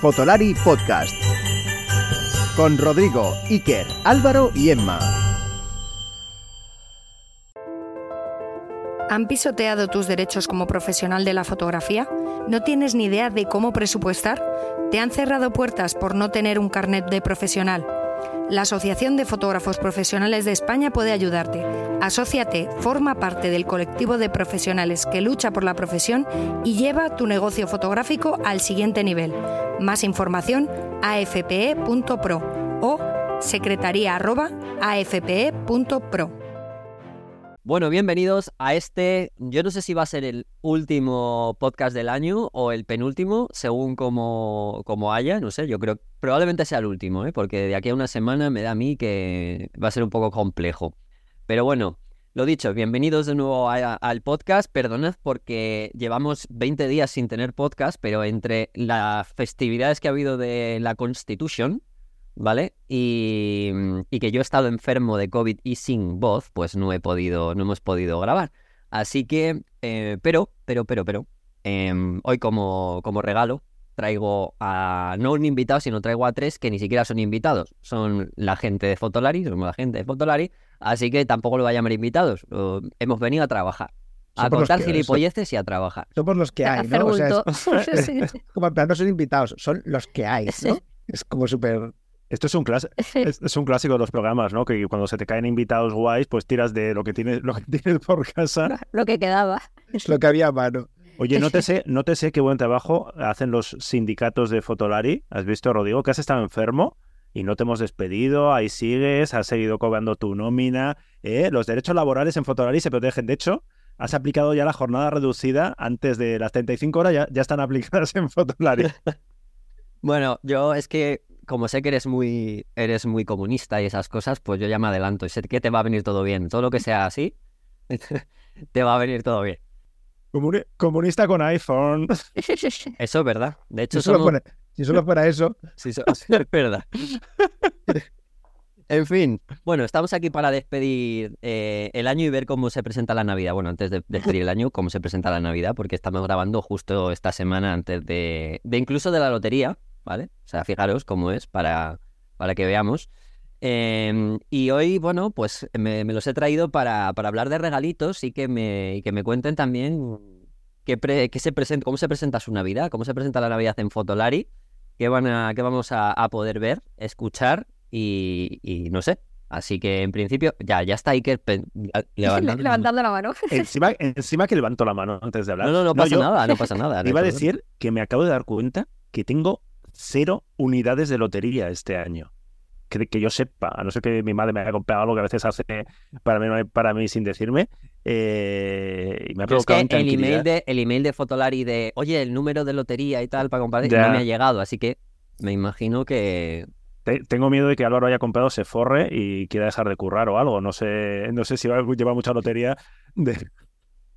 Fotolari Podcast. Con Rodrigo, Iker, Álvaro y Emma. ¿Han pisoteado tus derechos como profesional de la fotografía? ¿No tienes ni idea de cómo presupuestar? ¿Te han cerrado puertas por no tener un carnet de profesional? La Asociación de Fotógrafos Profesionales de España puede ayudarte. Asociate, forma parte del colectivo de profesionales que lucha por la profesión y lleva tu negocio fotográfico al siguiente nivel. Más información afpe.pro o secretaría@afpe.pro. Bueno, bienvenidos a este, yo no sé si va a ser el último podcast del año o el penúltimo, según como, como haya, no sé, yo creo probablemente sea el último, ¿eh? porque de aquí a una semana me da a mí que va a ser un poco complejo. Pero bueno, lo dicho, bienvenidos de nuevo al podcast, perdonad porque llevamos 20 días sin tener podcast, pero entre las festividades que ha habido de la Constitution, ¿vale? Y, que yo he estado enfermo de COVID y sin voz, pues no he podido, no hemos podido grabar. Así que, eh, pero, pero, pero, pero, em, hoy como, como regalo traigo a, no un invitado, sino traigo a tres que ni siquiera son invitados. Son la gente de Fotolari, somos la gente de Fotolari, así que tampoco lo voy a llamar invitados. hemos venido a trabajar. A contar gilipolleces y a trabajar. Somos los que hay, ¿no? O sea, es, como no son invitados, son los que hay, ¿no? Es como súper esto es un, es, un clásico de los programas, ¿no? Que cuando se te caen invitados guays, pues tiras de lo que tienes, lo que tienes por casa. Lo que quedaba. Lo que había a mano. Oye, no te sé, no te sé qué buen trabajo hacen los sindicatos de Fotolari. ¿Has visto, Rodrigo, que has estado enfermo? Y no te hemos despedido, ahí sigues, has seguido cobrando tu nómina. ¿eh? Los derechos laborales en Fotolari se protegen. De hecho, has aplicado ya la jornada reducida antes de las 35 horas, ya, ya están aplicadas en Fotolari. bueno, yo es que como sé que eres muy, eres muy comunista y esas cosas, pues yo ya me adelanto y sé que te va a venir todo bien. Todo lo que sea así, te va a venir todo bien. comunista con iPhone. Eso es verdad. De hecho, si, solo, fuera, si solo fuera eso. Sí, es verdad. En fin, bueno, estamos aquí para despedir eh, el año y ver cómo se presenta la Navidad. Bueno, antes de despedir el año, cómo se presenta la Navidad, porque estamos grabando justo esta semana antes de, de incluso de la lotería, ¿vale? O sea, fijaros cómo es para, para que veamos. Em, y hoy, bueno, pues me, los he traído para, para, hablar de regalitos y que me, que me cuenten también qué, se presenta, cómo se presenta su Navidad, cómo se presenta la Navidad en Fotolari, qué, van a, qué vamos a, poder ver, escuchar y, no sé. Así que en principio, ya, ya está Iker levantando, levantando la mano. Encima, encima que levanto la mano antes de hablar. No, no, no pasa nada, no pasa nada. iba a decir que me acabo de dar cuenta que tengo cero unidades de lotería este año. Que, que, yo sepa, a no ser que mi madre me haya comprado algo que a veces hace para mí, para mí sin decirme. Eh, y me ha provocado el email de El email de Fotolari de, oye, el número de lotería y tal para comprar, no me ha llegado. Así que me imagino que... tengo miedo de que Álvaro haya comprado, se forre y quiera dejar de currar o algo. No sé, no sé si lleva mucha lotería. De...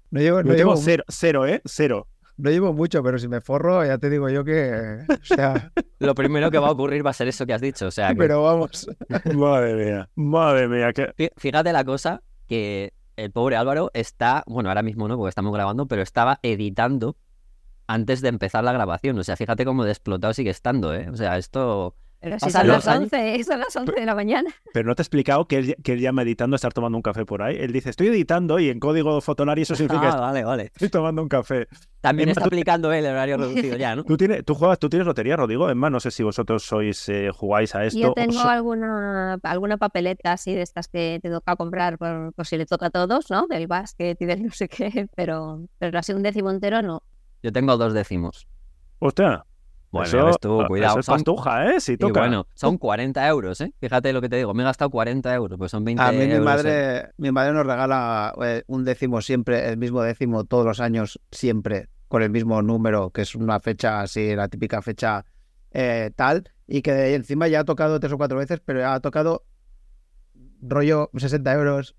No llevo, no llevo cero, cero, ¿eh? Cero. No llevo mucho, pero si me forro, ya te digo yo que. O sea... Lo primero que va a ocurrir va a ser eso que has dicho. O sea, Pero vamos. madre mía, madre mía. Fíjate la cosa que el pobre Álvaro está, bueno, ahora mismo no, porque estamos grabando, pero estaba editando antes de empezar la grabación. O sea, fíjate cómo de explotado sigue estando, ¿eh? O sea, esto pero si son las 11, son las 11 de la mañana. Pero no te he explicado que él, que él llama editando estar tomando un café por ahí. Él dice, estoy editando y en código Fotonari eso significa ah, vale, vale. estoy tomando un café. También está aplicando él el horario reducido ya, ¿no? ¿Tú, tienes, tú, juegas, tú tienes lotería, Rodrigo. Es más, no sé si vosotros sois eh, jugáis a esto. Yo tengo alguna, alguna papeleta así de estas que te toca comprar por, si le toca a todos, ¿no? Del básquet y del no sé qué, pero, pero así un décimo entero no. Yo tengo dos décimos. Hostia, bueno, eso, tú, cuidado. Eso es pastuja, ¿eh? Si toca. bueno, son 40 euros, ¿eh? Fíjate lo que te digo, me he gastado 40 euros, pues son 20 A mí mi madre, ¿eh? mi madre nos regala eh, un décimo siempre, el mismo décimo todos los años, siempre, con el mismo número, que es una fecha así, la típica fecha eh, tal, y que encima ya ha tocado tres o cuatro veces, pero ha tocado rollo 60 euros,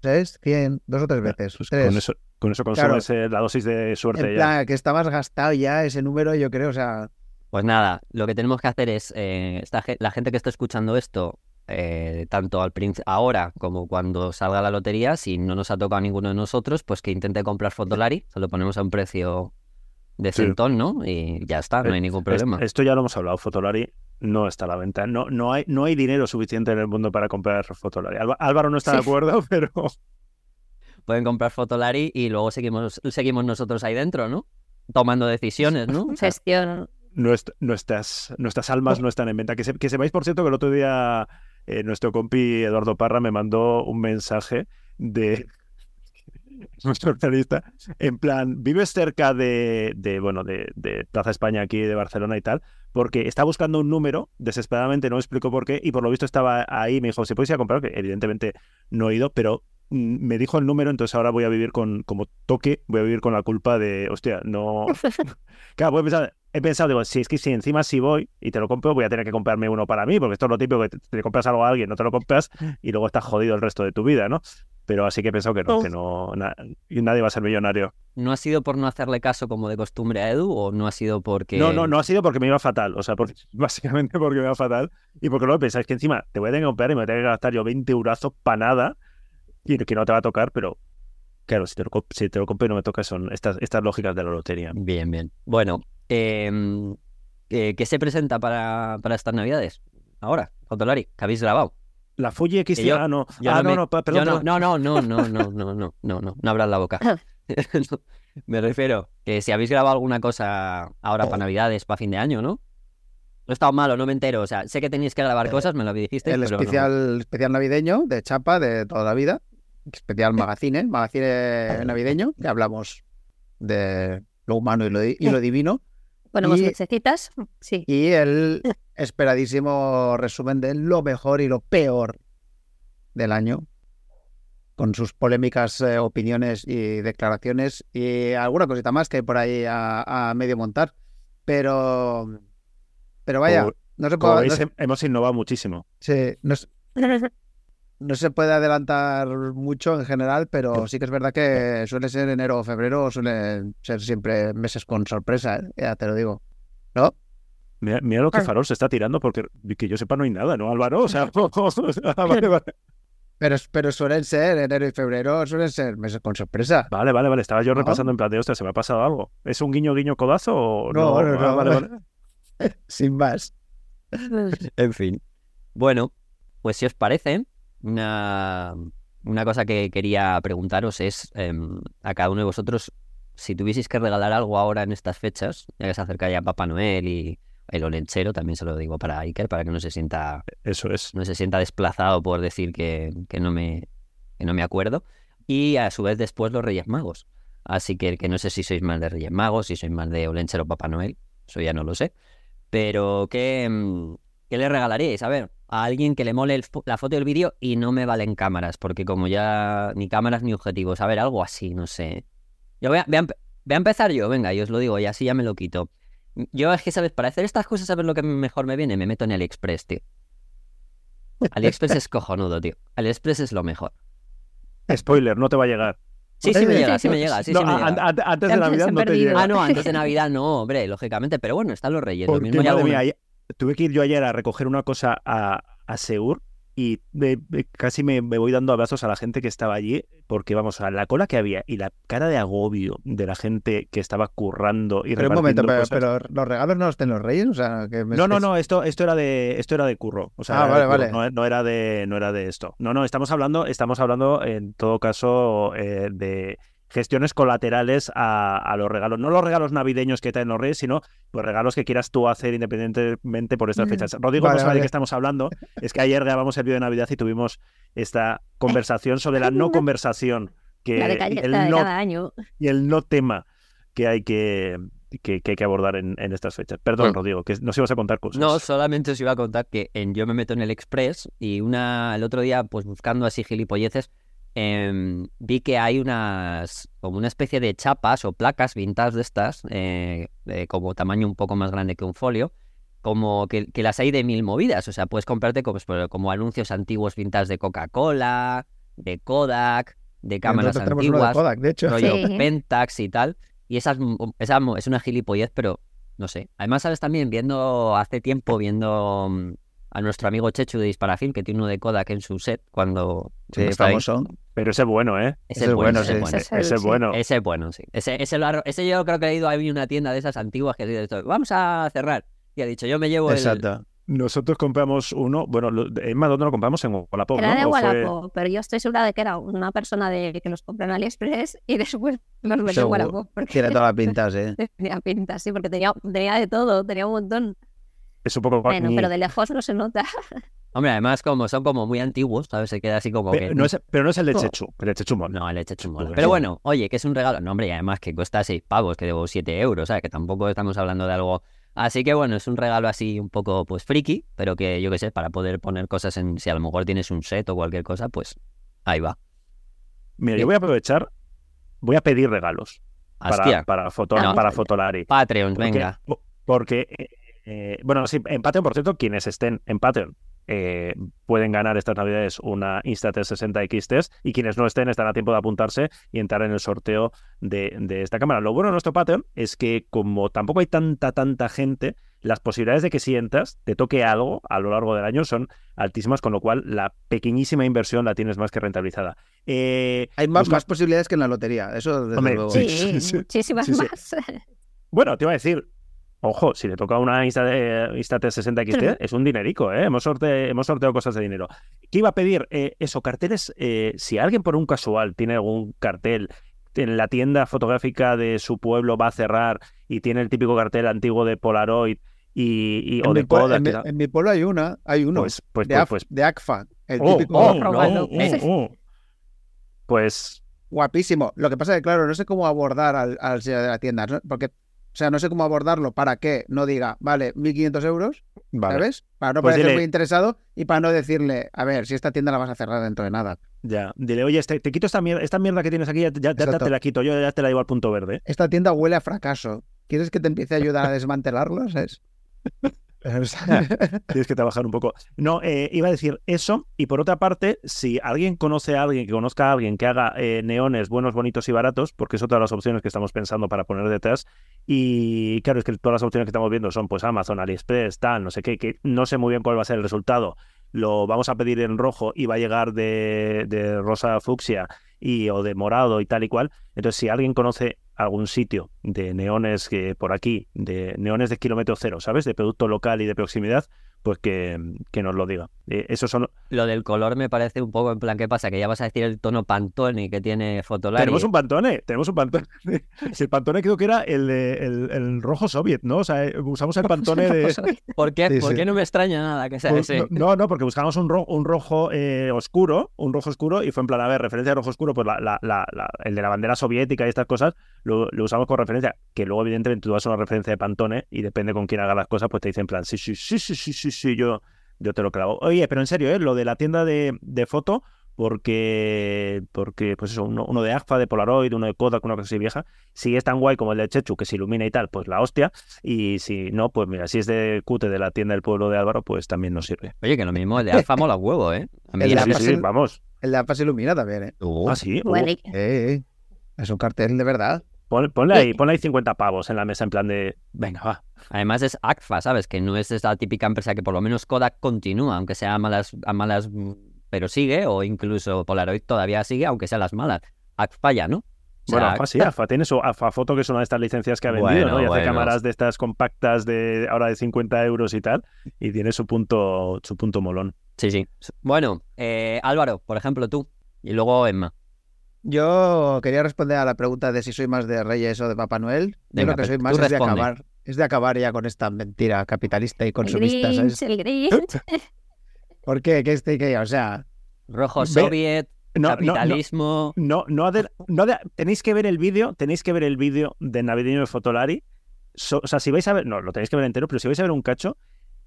¿sabes? 100, dos o tres veces. Pues con eso, con eso consumes la dosis de suerte en plan, que estabas gastado ya ese número, yo creo, o sea... Pues nada, lo que tenemos que hacer es, eh, la gente que está escuchando esto, eh, tanto al ahora como cuando salga la lotería, si no nos ha tocado a ninguno de nosotros, pues que intente comprar Fotolari, se lo ponemos a un precio de Sí. centón, ¿no? Y ya está, no hay ningún problema. Esto ya lo hemos hablado. Fotolari no está a la venta. No, no, hay, no hay dinero suficiente en el mundo para comprar Fotolari. Álvaro no está de acuerdo, pero Pueden comprar Fotolari y luego seguimos, seguimos nosotros ahí dentro, ¿no? Tomando decisiones, ¿no? O sea, Nuestras, nuestras almas no están en venta. Que, se- que sepáis, por cierto, que el otro día eh, nuestro compi Eduardo Parra me mandó un mensaje de nuestro analista, en plan, vives cerca de, de, bueno, de, de Plaza España aquí, de Barcelona y tal, porque está buscando un número, desesperadamente no me explico por qué, y por lo visto estaba ahí, me dijo, si puedes ir a comprar, que evidentemente no he ido, pero mm, me dijo el número, entonces ahora voy a vivir con, como toque, voy a vivir con la culpa de, hostia, no... Claro, voy a pensar- he pensado, digo, si es que si encima si voy y te lo compro, voy a tener que comprarme uno para mí, porque esto es lo típico, que te, te compras algo a alguien, no te lo compras y luego estás jodido el resto de tu vida, ¿no? Pero así que he pensado que no, que no, na- y nadie va a ser millonario. ¿No ha sido por no hacerle caso como de costumbre a Edu o no ha sido porque... No, no, no ha sido porque me iba fatal, o sea, porque- básicamente porque me iba fatal y porque luego pensáis que encima te voy a tener que comprar y me voy a tener que gastar yo 20 eurazos para nada y que no te va a tocar, pero claro, si te lo, si te lo compro y no me toca son estas, estas lógicas de la lotería. Bien, bien. Bueno, em, ¿qué, qué se presenta para, para estas navidades? Ahora, Fotolari, que habéis grabado. La Fuji X, Que yo- ah, no, ah, no no, me- no, perdón, no, no, no, no, no, no, no, no, no, no, no abras la boca. No, me refiero que si habéis grabado alguna cosa ahora para Navidades, para fin de año, ¿no? No he estado malo, no me entero. O sea, sé que tenéis que grabar cosas, me lo dijisteis, El pero no. especial, especial navideño de Chapa de toda la vida. Especial magazine, magazine navideño, que hablamos de lo humano y lo, y lo divino. Ponemos Y- lucecitas. Sí. Y el esperadísimo resumen de lo mejor y lo peor del año. Con sus polémicas eh, opiniones y declaraciones y alguna cosita más que hay por ahí a, a medio montar. Pero, pero vaya, Como- no se Como puede, veis, no, hem- hemos innovado muchísimo. se- no se- no se puede adelantar mucho en general, pero sí que es verdad que suele ser enero o febrero, suelen ser siempre meses con sorpresa, ¿eh? ya te lo digo. ¿No? Mira, mira lo que Ah. Farol se está tirando, porque que yo sepa no hay nada, ¿no, Álvaro? O sea, vale, vale. Pero, pero suelen ser, enero y febrero suelen ser meses con sorpresa. Vale, vale, vale. Estaba yo ¿No? repasando en plan de, ostras, ¿se me ha pasado algo? ¿Es un guiño, guiño, codazo o No, no, Ah, no. vale, vale. Sin más. En fin. Bueno, pues si os parece, una, una cosa que quería preguntaros es em, a cada uno de vosotros, si tuvieseis que regalar algo ahora en estas fechas, ya que se acerca ya Papá Noel y el olenchero, también se lo digo para Iker, para que no se sienta, Eso es. no se sienta desplazado por decir que, que no me, que no me acuerdo. Y a su vez después los Reyes Magos. Así que, que no sé si sois más de Reyes Magos, si sois más de olenchero o Papá Noel, eso ya no lo sé. Pero, ¿qué, mm, ¿qué le regalaríais? A ver, a alguien que le mole el la foto y el vídeo y no me valen cámaras, porque como ya ni cámaras ni objetivos, a ver, algo así, no sé. Yo voy a, voy a empe- voy a empezar yo, venga, y os lo digo, y así ya me lo quito. Yo es que, ¿sabes? Para hacer estas cosas, ¿sabes lo que mejor me viene? Me meto en AliExpress, tío. AliExpress es cojonudo, tío. AliExpress es lo mejor. Spoiler, no te va a llegar. Sí, sí me llega, sí me llega, sí, No, sí me a- llega. an- an- antes de Navidad no te llega. Ah, no, antes de Navidad no, hombre, lógicamente. Pero bueno, están los reyes. Lo mismo ya mía, tuve que ir yo ayer a recoger una cosa a, a Seur y me- me- casi me, me voy dando abrazos a la gente que estaba allí porque, vamos, a la cola que había y la cara de agobio de la gente que estaba currando y Pero un momento, pero, los regalos no los tienen los reyes, o sea, que me No, no, no, esto, esto era de esto era de curro. O sea, Ah, vale, vale. No, no era de, no era de esto. No, no, estamos hablando, estamos hablando en todo caso eh, de gestiones colaterales a, a los regalos. No los regalos navideños que traen los reyes, sino los regalos que quieras tú hacer independientemente por estas fechas. Rodrigo Vale, no sabe vale. de qué estamos hablando. Es que ayer grabamos el vídeo de Navidad y tuvimos esta conversación sobre la no conversación. Que, La de, y calle- el la de no cada año. y el no tema que hay que, que, que hay que abordar en, en estas fechas. Perdón, Bueno. Rodrigo, que nos ibas a contar cosas. No, solamente os iba a contar que en, yo me meto en el Express y una el otro día, pues buscando así gilipolleces, em, vi que hay unas, como una especie de chapas o placas vintage de estas, eh, de como tamaño un poco más grande que un folio, como que, que las hay de mil movidas. O sea, puedes comprarte como, pues, como anuncios antiguos vintage de Coca-Cola, de Kodak, de cámaras Nosotros tenemos uno de antiguas Kodak, de hecho. rollo Sí. Pentax y tal. Y esa es, m- esa es una gilipollez, pero no sé. Además, sabes también, viendo hace tiempo, viendo mm, a nuestro amigo Chechu de Disparafil, que tiene uno de Kodak en su set cuando, Sí, ahí. famoso. Pero ese es bueno, ¿eh? Ese Ese es bueno, ese es sí. bueno. Ese es bueno. Ese es bueno, sí. Ese, ese, lo ha- ese yo creo que he ido a una tienda de esas antiguas que ha sido esto, vamos a cerrar. Y ha dicho, yo me llevo el... Exacto. Nosotros compramos uno, bueno, Emma, ¿dónde lo compramos? En Wallapop, Era ¿no? de ¿O fue- Wallapop, pero yo estoy segura de que era una persona de que los compró en AliExpress y después los vendió en. Wallapop. Porque Tiene toda la pinta, sí. tenía pinta, sí, porque tenía, tenía de todo, tenía un montón. Es un poco... Bueno, ni- pero de lejos no se nota. Hombre, además como son como muy antiguos, ¿sabes? Se queda así como Pe- que... no es- pero no es el de. Chechu, el de Chechu mola. No, el leche chumola. Pues Pero bueno, oye, que es un regalo. No, hombre, y además que cuesta 6 pavos, que debo 7 euros, ¿sabes? Que tampoco estamos hablando de algo... Así que bueno, es un regalo así un poco, pues, friki, pero que yo qué sé, para poder poner cosas en... Si a lo mejor tienes un set o cualquier cosa, pues ahí va. Mira, Sí. yo voy a aprovechar, voy a pedir regalos para, Hostia, para, foto, No. para Fotolari. Patreon, Porque- venga. po- Porque, eh, bueno, sí, en Patreon, por cierto, quienes estén en Patreon eh, pueden ganar estas navidades una Insta360 XT y quienes no estén están a tiempo de apuntarse y entrar en el sorteo de, de esta cámara. Lo bueno de nuestro Patreon es que como tampoco hay tanta, tanta gente, las posibilidades de que si entras te toque algo a lo largo del año son altísimas, con lo cual la pequeñísima inversión la tienes más que rentabilizada. Eh, Hay más, busca- más posibilidades que en la lotería. Eso, desde Hombre, luego. Sí, Sí, sí, muchísimas sí, sí. más. Bueno, te iba a decir, ojo, si le toca una Insta, de, Insta 360 XT, Ujú. es un dinerico, ¿eh? Hemos, sorte- hemos sorteado cosas de dinero. ¿Qué iba a pedir? Eh, eso, carteles, eh, si alguien por un casual tiene algún cartel en la tienda fotográfica de su pueblo va a cerrar y tiene el típico cartel antiguo de Polaroid y, y- En, o mi de Kodak, en, mi, tal, en mi pueblo hay una, hay uno. pues, pues, de, pues, pues- de ACFA. El oh, típico oh, oh, oh, oh. Pues guapísimo. Lo que pasa es que, claro, no sé cómo abordar al, al señor de la tienda. ¿no? Porque, o sea, no sé cómo abordarlo para que no diga, vale, 1.500 euros, vale, ¿sabes? Para no Pues parecer dile- muy interesado y para no decirle, a ver, si esta tienda la vas a cerrar dentro de nada. ya. Dile, oye, este- te quito esta mierda, esta mierda que tienes aquí, ya, ya- ya Exacto. te la quito, yo ya te la llevo al punto verde. Esta tienda huele a fracaso. ¿Quieres que te empiece a ayudar a desmantelarlo? ¿sabes? Tienes que trabajar un poco. No, eh, iba a decir eso. Y por otra parte, si alguien conoce a alguien que conozca a alguien que haga eh, neones buenos, bonitos y baratos, porque es otra de las opciones que estamos pensando para poner detrás. Y claro, es que todas las opciones que estamos viendo son pues Amazon, AliExpress, tal, no sé qué, que no sé muy bien cuál va a ser el resultado. Lo vamos a pedir en rojo y va a llegar de, de rosa fucsia y, o de morado y tal y cual. Entonces, si alguien conoce algún sitio de neones que por aquí, de neones de kilómetro cero, ¿sabes? De producto local y de proximidad, pues que, que nos lo diga. Eh, esos son. Lo del color me parece un poco en plan, ¿qué pasa? Que ya vas a decir el tono Pantone que tiene Fotolari. Tenemos un pantone, tenemos un pantone. Si el pantone creo que era el, de- el, el rojo soviet, ¿no? O sea, eh, usamos el pantone de. ¿Por qué? Sí, ¿Por sí. qué no me extraña nada que sea Pues, ese? no, no, porque buscamos un, ro- un rojo eh, oscuro, un rojo oscuro, y fue en plan, a ver, referencia a rojo oscuro, pues la, la- la- la- el de la bandera soviética y estas cosas, lo, lo usamos con referencia, que luego evidentemente tú das una referencia de Pantone y depende con quién haga las cosas, pues te dicen en plan, sí, sí, sí, sí, sí, sí, sí, yo, yo te lo clavo. Oye, pero en serio, ¿eh? lo de la tienda de, de foto, porque, porque, pues eso, uno, uno de AGFA, de Polaroid, uno de Kodak, una cosa así vieja, si es tan guay como el de Chechu, que se ilumina y tal, pues la hostia, y si no, pues mira, si es de Cute de la tienda del pueblo de Álvaro, pues también nos sirve. Oye, que lo mismo, el de Alfa mola huevo, ¿eh? A mí El de Sí, sí, sí. vamos. El de AFA se ilumina también, ¿eh? Uh, Ah, sí. uh. Eh, eh. Es un cartel de verdad. Pon- ponle ahí, ponle ahí 50 pavos en la mesa en plan de, venga, va. Además es ACFA, ¿sabes? Que no es esta típica empresa que por lo menos Kodak continúa, aunque sea a malas, a malas, mm, pero sigue, o incluso Polaroid todavía sigue, aunque sea las malas. ACFA ya, ¿no? O sea, Bueno, AFA sí, AFA tiene su AFA Foto, que es una de estas licencias que ha vendido, Bueno, ¿no? Y hace cámaras de estas compactas de ahora de 50 euros y tal, y tiene su punto, su punto molón. Sí, sí. Bueno, eh, Álvaro, por ejemplo, tú. Y luego Emma. Yo quería responder a la pregunta de si soy más de Reyes o de Papá Noel. Yo Venga, lo que pero soy más es de acabar, es de acabar ya con esta mentira capitalista y El consumista, Grinch, ¿sabes? el Grinch. ¿Por qué? ¿Qué este que O sea, Rojo soviet, No, no, no, capitalismo. no, no, de- tenéis que ver el vídeo, tenéis que ver el vídeo de navideño de Fotolari. So- o sea, si vais a ver, no, lo tenéis que ver entero, pero si vais a ver un cacho,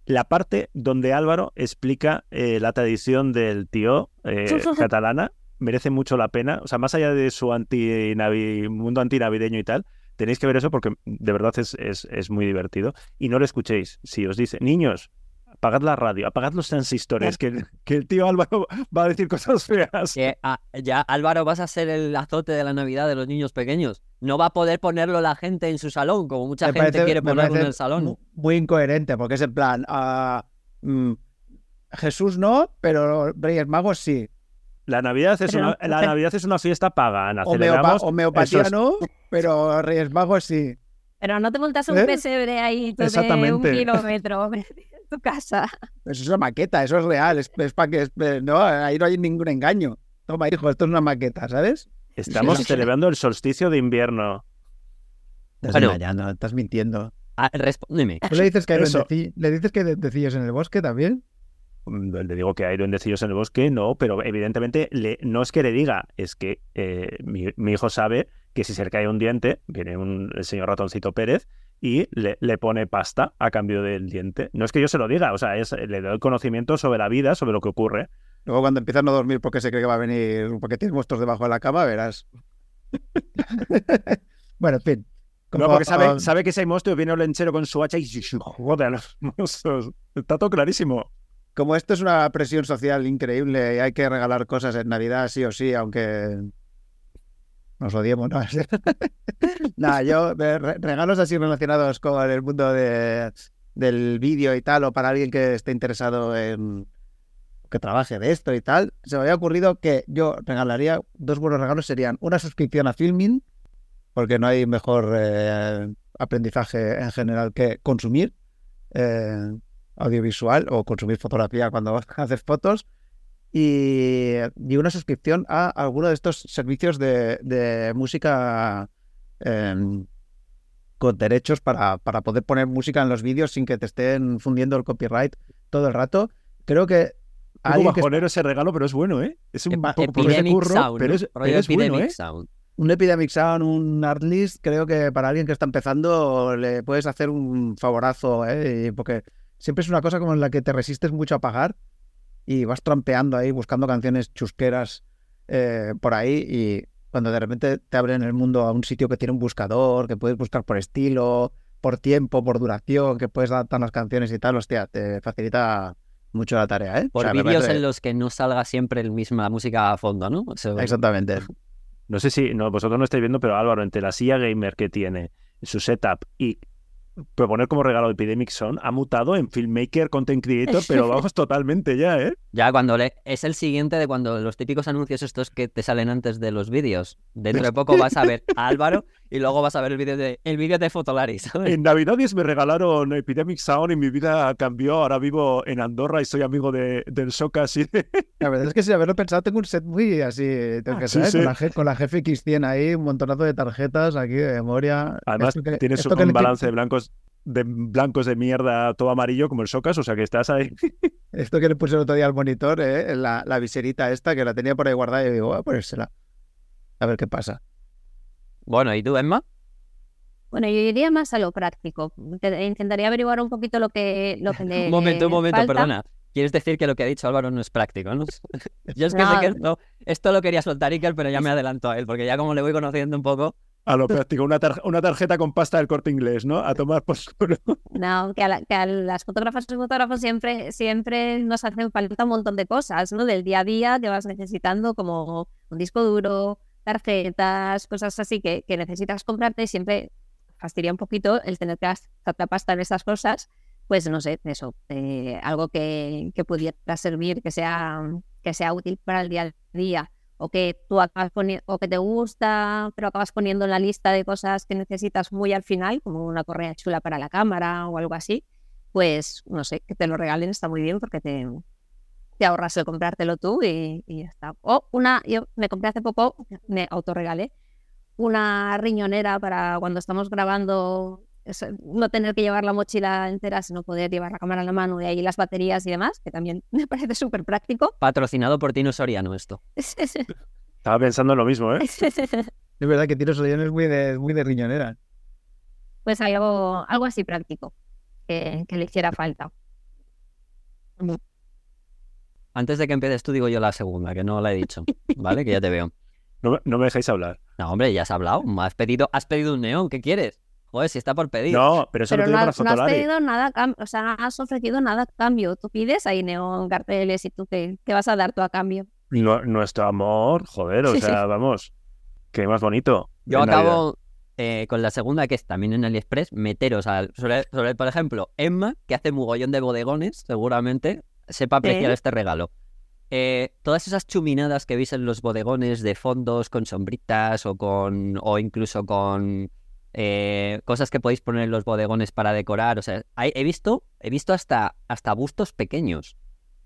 la parte donde Álvaro explica eh, la tradición del tío eh, catalana merece mucho la pena. O sea, más allá de su anti mundo antinavideño y tal, tenéis que ver eso porque de verdad es, es, es muy divertido. Y no lo escuchéis. Si os dice, niños, apagad la radio, apagad los transistores, que, que el tío Álvaro va a decir cosas feas. Que, ah, ya, Álvaro, vas a ser el azote de la Navidad de los niños pequeños. No va a poder ponerlo la gente en su salón, como mucha me gente parece- quiere ponerlo en el salón. mu- Muy incoherente, porque es en plan, ah, mm, Jesús no, pero Reyes Magos sí. La Navidad es, Pero- una, la Navidad es una fiesta pagana. Homeopa- Celebramos homeopatía esos- no, pero Reyes Magos sí. Pero no te montas un ¿Eh? pesebre ahí de un kilómetro en tu casa. Eso es una maqueta, eso es real. Es, para que. es- eh, no, ahí no hay ningún engaño. Toma, hijo, esto es una maqueta, ¿sabes? Estamos Sí. celebrando el solsticio de invierno. Estás Bueno. engañando, estás mintiendo. Ah, respóndeme. ¿Tú le dices que hay, ¿le dices que hay duendecillos en el bosque también? Mm, Le digo que hay duendecillos en el bosque, no, pero evidentemente le- no es que le diga, es que eh, mi, mi hijo sabe que si se le cae un diente, viene un, el señor ratoncito Pérez y le, le pone pasta a cambio del diente. No es que yo se lo diga, o sea, es, le doy conocimiento sobre la vida, sobre lo que ocurre. Luego cuando empiezas a no dormir porque se cree que va a venir, porque tienes monstruos debajo de la cama, verás. bueno, en fin. No, porque sabe, sabe que si hay monstruos, viene el lenchero con su hacha y joder, los monstruos. Está todo clarísimo. Como esto es una presión social increíble y hay que regalar cosas en Navidad sí o sí, aunque nos odiemos, ¿no? Nada, yo re- regalos así relacionados con el mundo de, del vídeo y tal, o para alguien que esté interesado en que trabaje de esto y tal, se me había ocurrido que yo regalaría dos buenos regalos serían una suscripción a Filming, porque no hay mejor eh, aprendizaje en general que consumir. eh, audiovisual o consumir fotografía cuando haces fotos y, y una suscripción a alguno de estos servicios de, de música em, con derechos para, para poder poner música en los vídeos sin que te estén fundiendo el copyright todo el rato. Creo que Un alguien poco que bajonero ese regalo, pero es bueno, ¿eh? Es un Epa- poco Epidemic curro, Sound. pero es, pero es bueno, Epidemic ¿eh? Sound. un Epidemic Sound, un Artlist, creo que para alguien que está empezando le puedes hacer un favorazo, ¿eh? Porque siempre es una cosa como en la que te resistes mucho a pagar y vas trampeando ahí buscando canciones chusqueras eh, por ahí y cuando de repente te abren el mundo a un sitio que tiene un buscador, que puedes buscar por estilo, por tiempo, por duración, que puedes adaptar las canciones y tal, hostia, te facilita mucho la tarea, ¿eh? O Por sea, vídeos parece- en los que no salga siempre el mismo, la música a fondo, ¿no? Exactamente. No sé si no, vosotros no estáis viendo, pero Álvaro, entre la silla gamer que tiene, su setup y proponer como regalo Epidemic Sound, ha mutado en filmmaker, content creator, pero vamos totalmente ya, ¿eh? Ya cuando le... Es el siguiente de cuando los típicos anuncios estos que te salen antes de los vídeos. Dentro de poco vas a ver a Álvaro y luego vas a ver el vídeo de el vídeo de Fotolari, ¿sabes? En Navidades me regalaron Epidemic Sound y mi vida cambió. Ahora vivo en Andorra y soy amigo de, del Soca, así de... La verdad es que sin haberlo pensado tengo un set muy así, tengo que Ah, sí, ser, sí. Con, la, con la GFX 100 ahí, un montonazo de tarjetas aquí de memoria. Además, Esto que- tienes esto que un le- balance de blancos de blancos de mierda todo amarillo como el Socas, o sea que estás ahí. Esto que le puse el otro día al monitor, ¿eh? la, la viserita esta, que la tenía por ahí guardada y digo, voy a ponérsela. A ver qué pasa. Bueno, ¿y tú, Emma? Bueno, yo iría más a lo práctico. Te- Intentaría averiguar un poquito lo que, lo que le un momento, un momento, falta. perdona. Quieres decir que lo que ha dicho Álvaro no es práctico, ¿no? Yo es que No. sé que esto, esto lo quería soltar Iker, pero ya me adelanto a él, porque ya como le voy conociendo un poco, A lo práctico, una, tar- una tarjeta con pasta del corte inglés, ¿no? A tomar por culo. No, que a, la- que a las fotógrafas y fotógrafos siempre, siempre nos hacen falta un montón de cosas, ¿no? Del día a día que vas necesitando como un disco duro, tarjetas, cosas así que, que necesitas comprarte y siempre fastidia un poquito el tener que gastar la pasta en estas cosas, pues no sé, eso, eh, algo que, que pudiera servir, que sea, que sea útil para el día a día o que tú acabas o que te gusta, pero acabas poniendo en la lista de cosas que necesitas muy al final, como una correa chula para la cámara o algo así, pues no sé, que te lo regalen está muy bien porque te, te ahorras el comprártelo tú y, y ya está. O una, yo me compré hace poco, me autorregalé, una riñonera para cuando estamos grabando, no tener que llevar la mochila entera, sino poder llevar la cámara en la mano y ahí las baterías y demás, que también me parece súper práctico. patrocinado por Tino Soriano esto. Estaba pensando en lo mismo, ¿eh? Es verdad que Tiro Soriano es muy de, muy de riñonera. pues algo, algo así práctico que, que le hiciera falta. Antes de que empieces tú digo yo la segunda, que no la he dicho, ¿vale? Que ya te veo. No, me- no me dejáis hablar. No, hombre, ya has hablado. Has pedido, has pedido un neón, ¿qué quieres? Joder, si está por pedir. No, pero eso Pero lo no, para no has pedido nada, o sea, no has ofrecido nada a cambio. Tú pides ahí neón, carteles y tú qué, qué vas a dar tú a cambio. Nu- nuestro amor, joder, o Sí, sí. sea, vamos. Qué más bonito. Yo acabo eh, con la segunda, que es también en AliExpress, meteros al, sobre, sobre, por ejemplo, Emma, que hace mogollón de bodegones, seguramente. sepa apreciar este regalo. Eh, todas esas chuminadas que veis en los bodegones de fondos con sombritas o con o incluso con eh, cosas que podéis poner en los bodegones para decorar. O sea, hay- he visto, he visto hasta, hasta bustos pequeños.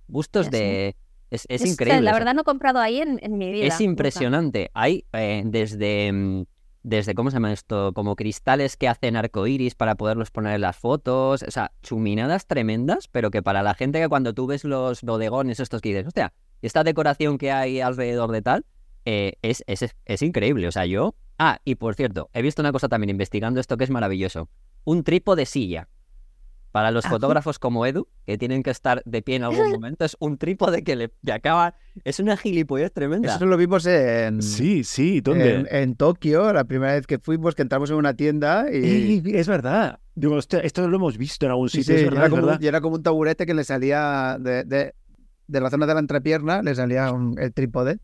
Bustos de. Es, es Es- increíble. La o sea, verdad no he comprado ahí en, en mi vida. es nunca. impresionante. Hay eh, desde, mm, desde, ¿cómo se llama esto? Como cristales que hacen arcoiris para poderlos poner en las fotos. O sea, chuminadas tremendas, pero que para la gente que cuando tú ves los bodegones estos que dices, hostia, esta decoración que hay alrededor de tal, eh, es, es, es increíble. O sea, yo... Ah, y por cierto, he visto una cosa también investigando esto que es maravilloso. Un trípode silla. Para los Ah. fotógrafos como Edu, que tienen que estar de pie en algún momento, es un trípode que le que acaba... Es una gilipollez tremenda. Eso lo vimos en, Sí, sí, ¿dónde? en, en Tokio, la primera vez que fuimos, que entramos en una tienda y, es verdad. Digo, esto lo hemos visto en algún sitio, sí, es y verdad, era, es como, verdad. y era como un taburete que le salía de, de, de la zona de la entrepierna, le salía un- el trípode.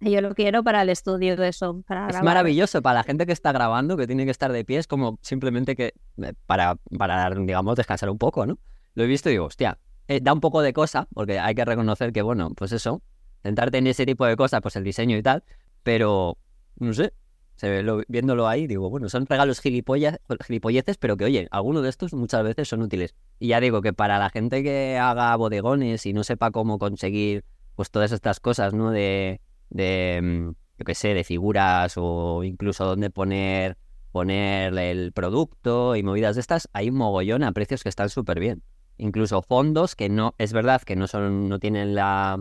Yo lo quiero para el estudio de eso. Para Es maravilloso para la gente que está grabando, que tiene que estar de pie, es como simplemente que eh, para, para digamos, descansar un poco, ¿no? Lo he visto y digo, hostia, eh, da un poco de cosa, porque hay que reconocer que, bueno, pues eso, sentarte en ese tipo de cosas, pues el diseño y tal, pero, no sé, se ve lo- viéndolo ahí, digo, bueno, son regalos gilipollas, gilipolleces, pero que, oye, algunos de estos muchas veces son útiles. Y ya digo que para la gente que haga bodegones y no sepa cómo conseguir, pues todas estas cosas, ¿no? De, de mm, yo qué sé, de figuras o incluso dónde poner, poner el producto y movidas de estas, hay un mogollón a precios que están súper bien. Incluso fondos que no, es verdad que no son, no tienen la,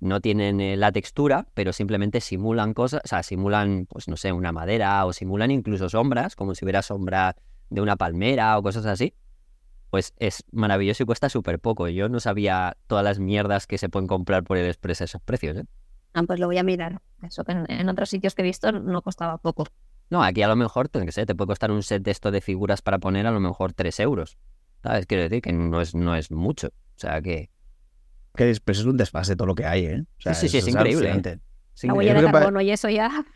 no tienen eh, la textura, pero simplemente simulan cosas, o sea, simulan, pues no sé, una madera o simulan incluso sombras, como si hubiera sombra de una palmera o cosas así. Pues es maravilloso y cuesta súper poco. Yo no sabía todas las mierdas que se pueden comprar por el Express a esos precios, ¿eh? Ah, pues lo voy a mirar. Eso que en, en otros sitios que he visto no costaba poco. No, aquí a lo mejor, te, que sé, te puede costar un set de esto de figuras para poner a lo mejor 3 euros. ¿Sabes? Quiero decir que no es, no es mucho. O sea que... Que es, pues es un desfase todo lo que hay, ¿eh? O sea, Sí, sí, sí, es increíble, ¿eh? La huella de carbono y eso ya.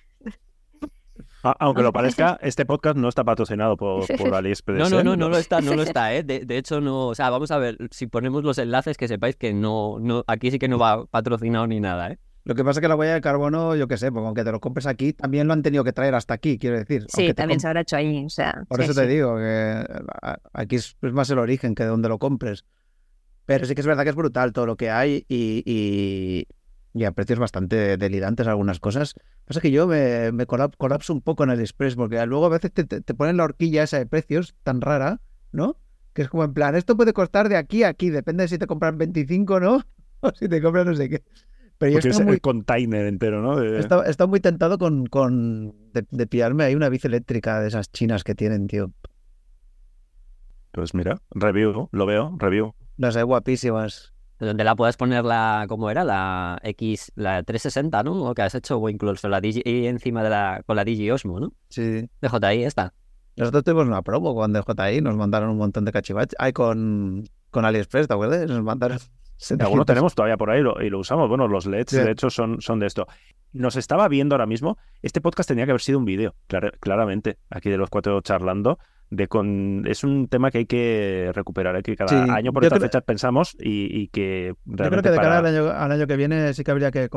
Aunque lo parezca, este podcast no está patrocinado por, por AliExpress. No, no, ¿eh? no, no lo está, no lo está, ¿eh? De, de hecho, no, o sea, vamos a ver, si ponemos los enlaces, que sepáis que no, no, aquí sí que no va patrocinado ni nada, ¿eh? Lo que pasa es que la huella de carbono, yo qué sé, porque aunque te lo compres aquí, también lo han tenido que traer hasta aquí, quiero decir. Sí, te también se habrá hecho ahí. O sea, Por sí, eso te sí. digo que aquí es, es más el origen que de donde lo compres. Pero sí que es verdad que es brutal todo lo que hay y, y, y a precios bastante delirantes algunas cosas. Pasa que yo me, me colap- colapso un poco en el Express porque luego a veces te, te- te ponen la horquilla esa de precios tan rara, ¿no? Que es como en plan, esto puede costar de aquí a aquí, depende de si te compran 25 no o si te compran no sé qué. Pero yo estaba muy, el container entero, ¿no? De- muy tentado con, con de, de pillarme ahí una bici eléctrica de esas chinas que tienen, tío. Pues mira, review, lo veo, review. Las hay guapísimas. Donde la puedes poner la, ¿cómo era? La X, la 360, ¿no? O que has hecho, o incluso la Digi, y encima de la, con la Digi Osmo, ¿no? Sí. DJI esta. Nosotros tuvimos una promo con DJI, nos mandaron un montón de cachivaches. Ay, con, con AliExpress, ¿te acuerdas? Nos mandaron. Algunos 700. tenemos todavía por ahí lo- y lo usamos. Bueno, los LEDs, de hecho, son, son de esto. Nos estaba viendo ahora mismo. Este podcast tenía que haber sido un vídeo, clara- claramente, aquí de los cuatro charlando. De con... Es un tema que hay que recuperar, ¿eh? que cada Sí, año por estas creo- fechas pensamos y, y que Yo creo realmente que de cara para- al año, al año que viene sí que habría que,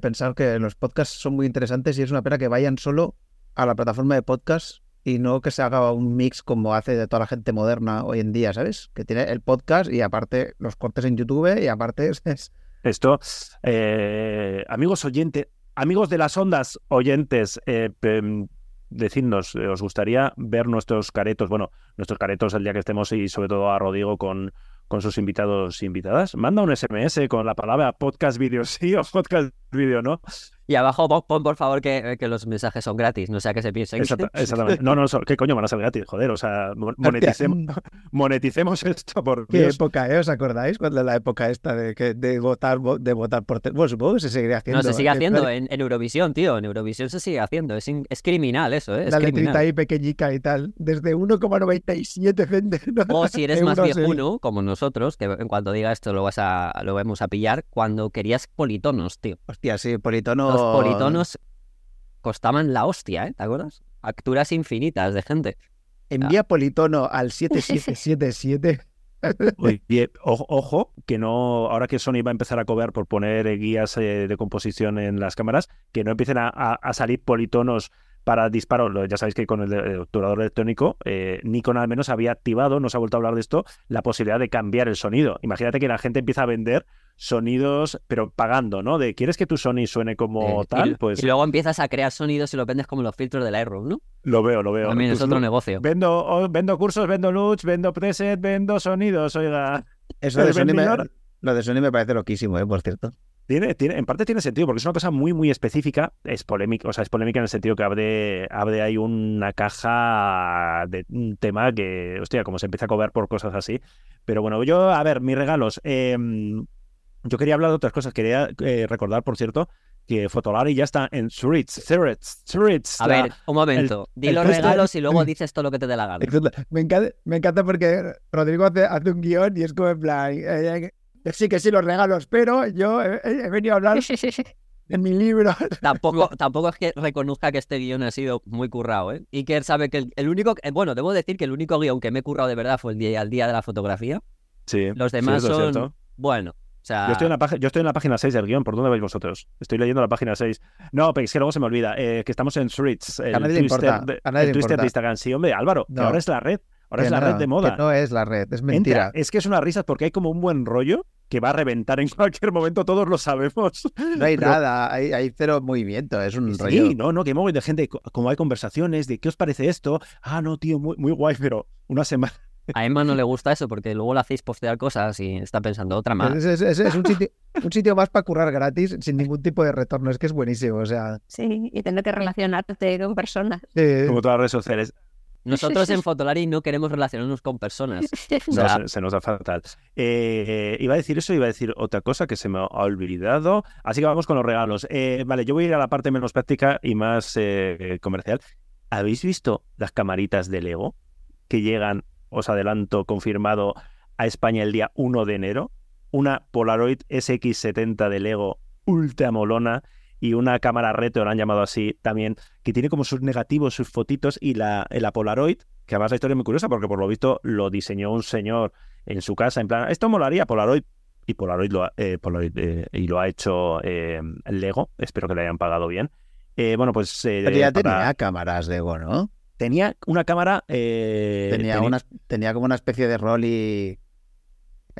pensar que los podcasts son muy interesantes y es una pena que vayan solo a la plataforma de podcast y no que se haga un mix como hace de toda la gente moderna hoy en día, ¿sabes? Que tiene el podcast y aparte los cortes en YouTube y aparte es, es- Esto, eh, amigos oyentes, amigos de las ondas oyentes, eh, pe- decidnos, eh, ¿os gustaría ver nuestros caretos? Bueno, nuestros caretos el día que estemos y sobre todo a Rodrigo con, con sus invitados e invitadas. Manda un SMS con la palabra podcast video sí o podcast video no. Y abajo pon, pon, por favor que, que los mensajes son gratis, no sea que se piensen. que- Exacta- exactamente. No, no, ¿qué coño van a ser gratis? Joder, o sea, mo- moneticemos, moneticemos esto por ¿Qué Dios. época, eh? ¿Os acordáis? Cuando la época esta de, que, de votar vo- de votar por... Bueno, supongo que se seguiría haciendo. No, se sigue ¿eh? haciendo en, en Eurovisión, tío. En Eurovisión se sigue haciendo. Es, in- es criminal eso, ¿eh? Es La letrita ahí pequeñica y tal. Desde 1,97 centavos. O si eres más viejuno, como nosotros, que en cuanto diga esto lo vas a lo vamos a pillar, cuando querías politonos, tío. Hostia, sí, politono. Los politonos costaban la hostia, ¿eh? ¿Te acuerdas? Facturas infinitas de gente. Envía politono al 7777. Oye, ojo, ojo, que no, ahora que Sony va a empezar a cobrar por poner eh, guías eh, de composición en las cámaras, que no empiecen a, a- a salir politonos para disparos. Lo- Ya sabéis que con el, obturador electrónico, eh, Nikon al menos había activado, no se ha vuelto a hablar de esto, la posibilidad de cambiar el sonido. Imagínate que la gente empieza a vender sonidos, pero pagando, ¿no? De ¿quieres que tu Sony suene como Eh, tal? y, Pues y luego empiezas a crear sonidos y los vendes como los filtros del Lightroom, ¿no? lo veo, lo veo. También es otro negocio. Vendo, oh, vendo cursos, vendo looks, vendo preset, vendo sonidos, oiga. Eso de Sony me, lo de Sony me parece loquísimo, ¿eh? Por cierto. Tiene, tiene, en parte tiene sentido, porque es una cosa muy, muy específica. Es polémica, o sea, es polémica en el sentido que abre, abre ahí una caja de un tema que, hostia, como se empieza a cobrar por cosas así. Pero bueno, yo, a ver, mis regalos. eh, yo quería hablar de otras cosas. Quería eh, recordar, por cierto, que Fotolari ya está en Zurich, Zurich, Zurich. A la- ver, un momento. Di el los puesto- regalos y luego dices todo lo que te dé la gana. Me encanta, me encanta porque Rodrigo hace, hace un guion y es como en plan. eh, sí que sí, los regalos, pero yo he, venido a hablar en mi libro. Tampoco, tampoco es que reconozca que este guion ha sido muy currado, ¿eh? Iker sabe que el, el único... Bueno, debo decir que el único guion que me he currado de verdad fue el día, el día de la fotografía. Sí, Los sí, demás eso es son... cierto. Bueno, o sea... Yo estoy, en la página, yo estoy en la página 6 del guion, ¿por dónde vais vosotros? Estoy leyendo la página 6. No, pero es que luego se me olvida, eh, que estamos en Threads, el A nadie importa, de, a nadie el le Twister importa. de Instagram. Sí, hombre, Álvaro, que No. ahora es la red, ahora Que es la no, red de moda. que no es la red, es Entra, mentira. es que es una risa porque hay como un buen rollo que va a reventar en cualquier momento, todos lo sabemos. No hay Pero- nada, hay, hay cero movimiento, es un Sí, rollo. no, no, que móvil de gente, co- como hay conversaciones de ¿qué os parece esto? Ah, no, tío, muy, muy guay, pero una semana. A Emma no le gusta eso porque luego le hacéis postear cosas y está pensando otra más. Es, es- es- es un, sitio, un sitio más para currar gratis sin ningún tipo de retorno. Es que es buenísimo. O sea, Sí, y tener que relacionarte con personas. eh, Como todas las redes sociales. Nosotros en Fotolari no queremos relacionarnos con personas. O No, sea, se, se nos da fatal. Eh, iba a decir eso, iba a decir otra cosa que se me ha olvidado. Así que vamos con los regalos. Eh, vale, yo voy a ir a la parte menos práctica y más eh, comercial. ¿Habéis visto las camaritas de Lego que llegan, os adelanto, confirmado a España el día 1 de enero? Una Polaroid SX70 de Lego ultra molona y una cámara retro, la han llamado así también, que tiene como sus negativos, sus fotitos y la, la Polaroid, que además la historia es muy curiosa porque por lo visto lo diseñó un señor en su casa, en plan, esto molaría Polaroid. Y Polaroid lo ha, eh, Polaroid, eh, y lo ha hecho eh, Lego, espero que le hayan pagado bien. Eh, bueno, pues pero ya para- tenía cámaras de Go, ¿no? tenía una cámara... Tenía, tenía- una, tenía como una especie de rol y.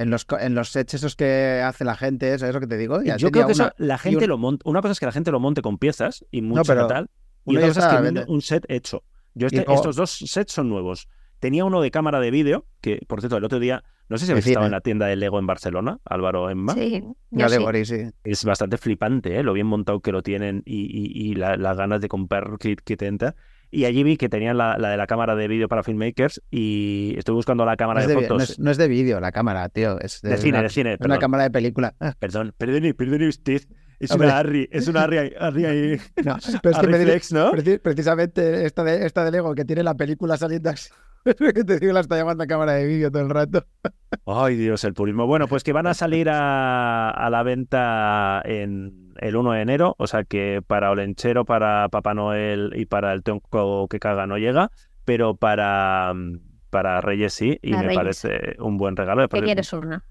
En los, co- en los sets esos que hace la gente, ¿sabes lo que te digo? Ya Yo creo que eso una- la gente un- lo monta. Una cosa es que la gente lo monte con piezas y mucho pero tal. Y otra cosa es que vende un set hecho. Yo este- estos dos sets son nuevos. Tenía uno de cámara de vídeo, que por cierto, el otro día, no sé si habéis estado en la tienda de Lego en Barcelona, Álvaro Emma. Sí, Ya yo de sí. Boris, sí. Es bastante flipante, ¿eh? lo bien montado que lo tienen y, y- y la- las ganas de comprar que, que te entra. Y allí vi que tenían la, la de la cámara de vídeo para filmmakers y estoy buscando la No cámara es, de, no, fotos. es, no es de vídeo la cámara, tío. Es de cine, una, de cine, es una cámara de película. Ah, Perdón, perdone, perdone usted. Es Hombre. una Harry, es una Harry, Harry. No, pero es que me di- reflex, ¿no? preci- precisamente esta de, esta de Lego que tiene la película saliendo así. Que te digo, la está llamando a cámara de vídeo todo el rato. Ay, Dios, el purismo. Bueno, pues que van a salir a, a la venta en el 1 de enero, o sea que para Olenchero, para Papá Noel y para el tonco que caga no llega, pero para, para Reyes sí, y Para me Reyes. parece un buen regalo. ¿Qué quieres una?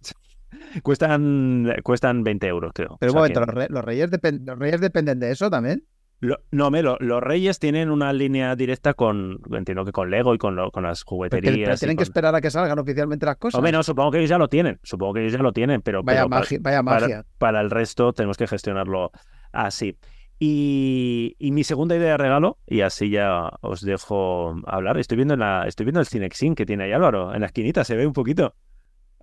Cuestan, cuestan 20 euros, creo. Pero O un sea que- momento, ¿los, re- los reyes ¿los reyes dependen de eso también? Lo- no, me, lo- los Reyes tienen una línea directa con, entiendo que con Lego y con, lo- con las jugueterías. pero tienen que esperar a que salgan oficialmente las cosas. Hombre, no, supongo que ellos ya lo tienen, supongo que ellos ya lo tienen, pero, vaya, pero para- magia, vaya para- magia. para el resto tenemos que gestionarlo así. Y, y mi segunda idea de regalo, y así ya os dejo hablar, estoy viendo, en la, estoy viendo el Cinexin que tiene ahí Álvaro, en la esquinita, se ve un poquito.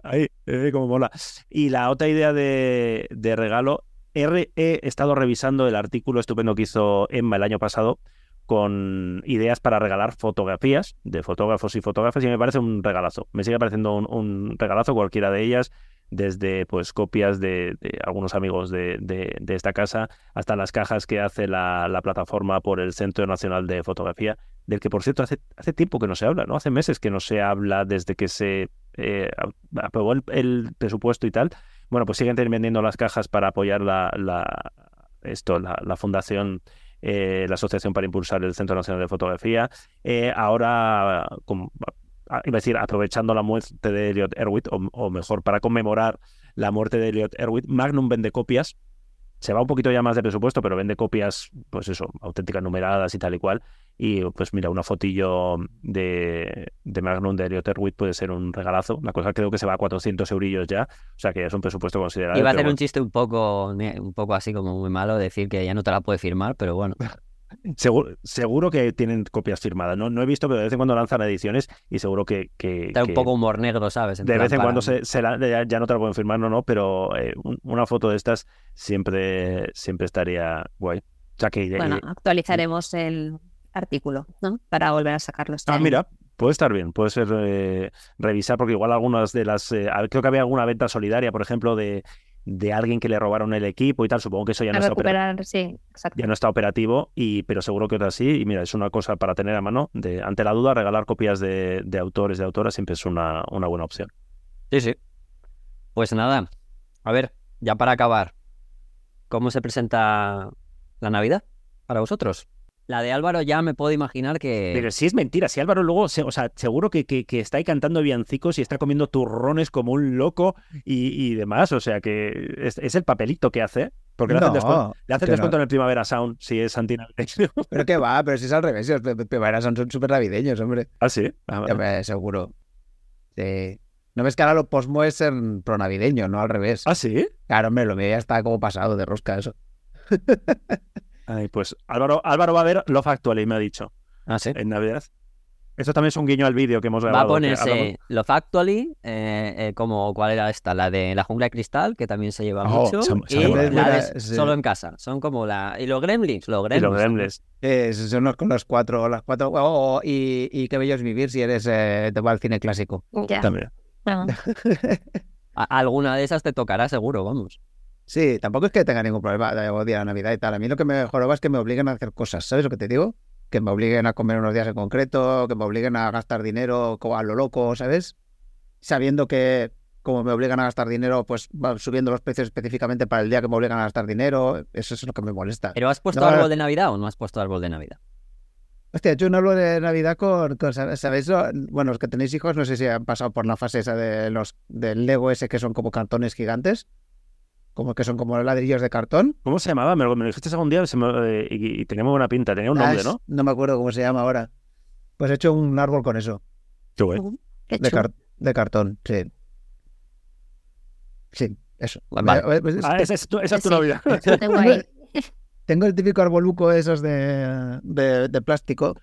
Ahí, eh, como mola. Y la otra idea de, de regalo, he, he estado revisando el artículo estupendo que hizo Emma el año pasado con ideas para regalar fotografías de fotógrafos y fotógrafas y me parece un regalazo. Me sigue pareciendo un, regalazo cualquiera de ellas, desde pues copias de, algunos amigos de, de- esta casa hasta las cajas que hace la, la plataforma por el Centro Nacional de Fotografía, del que por cierto hace, hace tiempo que no se habla, ¿no? Hace meses que no se habla desde que se eh, aprobó el presupuesto y tal. Bueno, pues siguen vendiendo las cajas para apoyar la, la- esto, la, fundación eh, la Asociación para Impulsar el Centro Nacional de Fotografía. Eh, ahora, ah, iba a decir, aprovechando la muerte de Elliot Erwitt, o, o mejor, para conmemorar la muerte de Elliot Erwitt, Magnum vende copias se va un poquito ya más de presupuesto, pero vende copias, pues eso, auténticas numeradas y tal y cual. Y pues mira, una fotillo de, de Magnum de Elliot Erwitt puede ser un regalazo. La cosa creo que se va a 400 eurillos ya, o sea que es un presupuesto considerable. Iba a hacer un chiste un poco, un poco así como muy malo, decir que ya no te la puede firmar, pero bueno. Seguro, seguro que tienen copias firmadas. No, no he visto, pero de vez en cuando lanzan ediciones y seguro que. que- Está un que poco humor negro, ¿sabes? de vez en para- cuando se, se la- ya, ya no te la pueden firmar, no, no, pero eh, un- una foto de estas siempre, siempre estaría guay. O sea que. Bueno, y- actualizaremos el artículo, ¿no? Para volver a sacarlo. este Ah, año. mira, puede estar bien, puede ser eh, revisar, porque igual algunas de las. eh, creo que había alguna venta solidaria, por ejemplo, de, de alguien que le robaron el equipo y tal. Supongo que eso ya no, está, opera- recuperar, sí, exacto. ya no está operativo, y, pero seguro que otras sí. Y mira, es una cosa para tener a mano. De, ante la duda, regalar copias de, de autores, de autoras, siempre es una, una buena opción. Sí, sí. Pues nada, a ver, ya para acabar, ¿cómo se presenta la Navidad para vosotros? La de Álvaro ya me puedo imaginar que... Pero si es mentira, si Álvaro luego, se- o sea, seguro que, que, que está ahí cantando villancicos y está comiendo turrones como un loco y, y demás, o sea que es, es el papelito que hace, porque le hacen No, descuento, le hacen descuento no. en el Primavera Sound si es antinavideño. Pero que va, pero si es al revés, si los pe- primaveras son súper navideños, hombre. ah, sí. Ah, vale. Ya me- seguro. Sí. ¿No ves que ahora lo posmo es en pronavideño, no al revés? Ah, sí. Claro, hombre, lo mío ya está como pasado de rosca eso. Ay, pues Álvaro, Álvaro va a ver Love Actually, me ha dicho, Ah, sí. en Navidad. Esto también es un guiño al vídeo que hemos Va a grabado. ponerse hablamos- Love Actually, eh, eh, como cuál era esta, la de la jungla de cristal, que también se lleva Oh, mucho, se- se y la de Sí. solo en casa. Son como la... Y los gremlins, los Y gremlins. los Gremlins. Eh, son los con los cuatro, las cuatro. oh, oh, y, y qué bello es vivir si eres eh, te va al cine clásico. Ya. También. Alguna de esas te tocará seguro, vamos. Sí, tampoco es que tenga ningún problema de odio a la Navidad y tal. A mí lo que me joroba es que me obliguen a hacer cosas. ¿Sabes lo que te digo? Que me obliguen a comer unos días en concreto, que me obliguen a gastar dinero a lo loco, ¿sabes? Sabiendo que como me obligan a gastar dinero, pues van subiendo los precios específicamente para el día que me obligan a gastar dinero. Eso es lo que me molesta. ¿Pero has puesto No, árbol de Navidad o no has puesto árbol de Navidad? Hostia, hecho un árbol de Navidad con, con- ¿sabéis? Bueno, los que tenéis hijos, no sé si han pasado por la fase esa de los del Lego ese que son como cartones gigantes, como que son como ladrillos de cartón. ¿Cómo se llamaba? Me lo, me lo dijiste algún día se me- eh, y, y tenía muy buena pinta. Tenía un Ah, nombre, es- ¿no? No me acuerdo cómo se llama ahora. Pues he hecho un árbol con eso, Qué de, chulo. car- de cartón, sí. Sí, eso. Vale. Me- pues, Ah, esa es tu, esa es tu Sí. Tengo ahí. Tengo el típico arboluco esos de, de, de plástico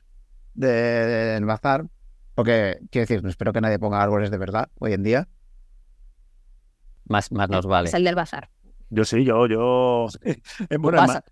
de, del bazar, porque quiero decir, no espero que nadie ponga árboles de verdad hoy en día. Más, más nos vale. Es el del bazar. Yo sí, yo, yo. En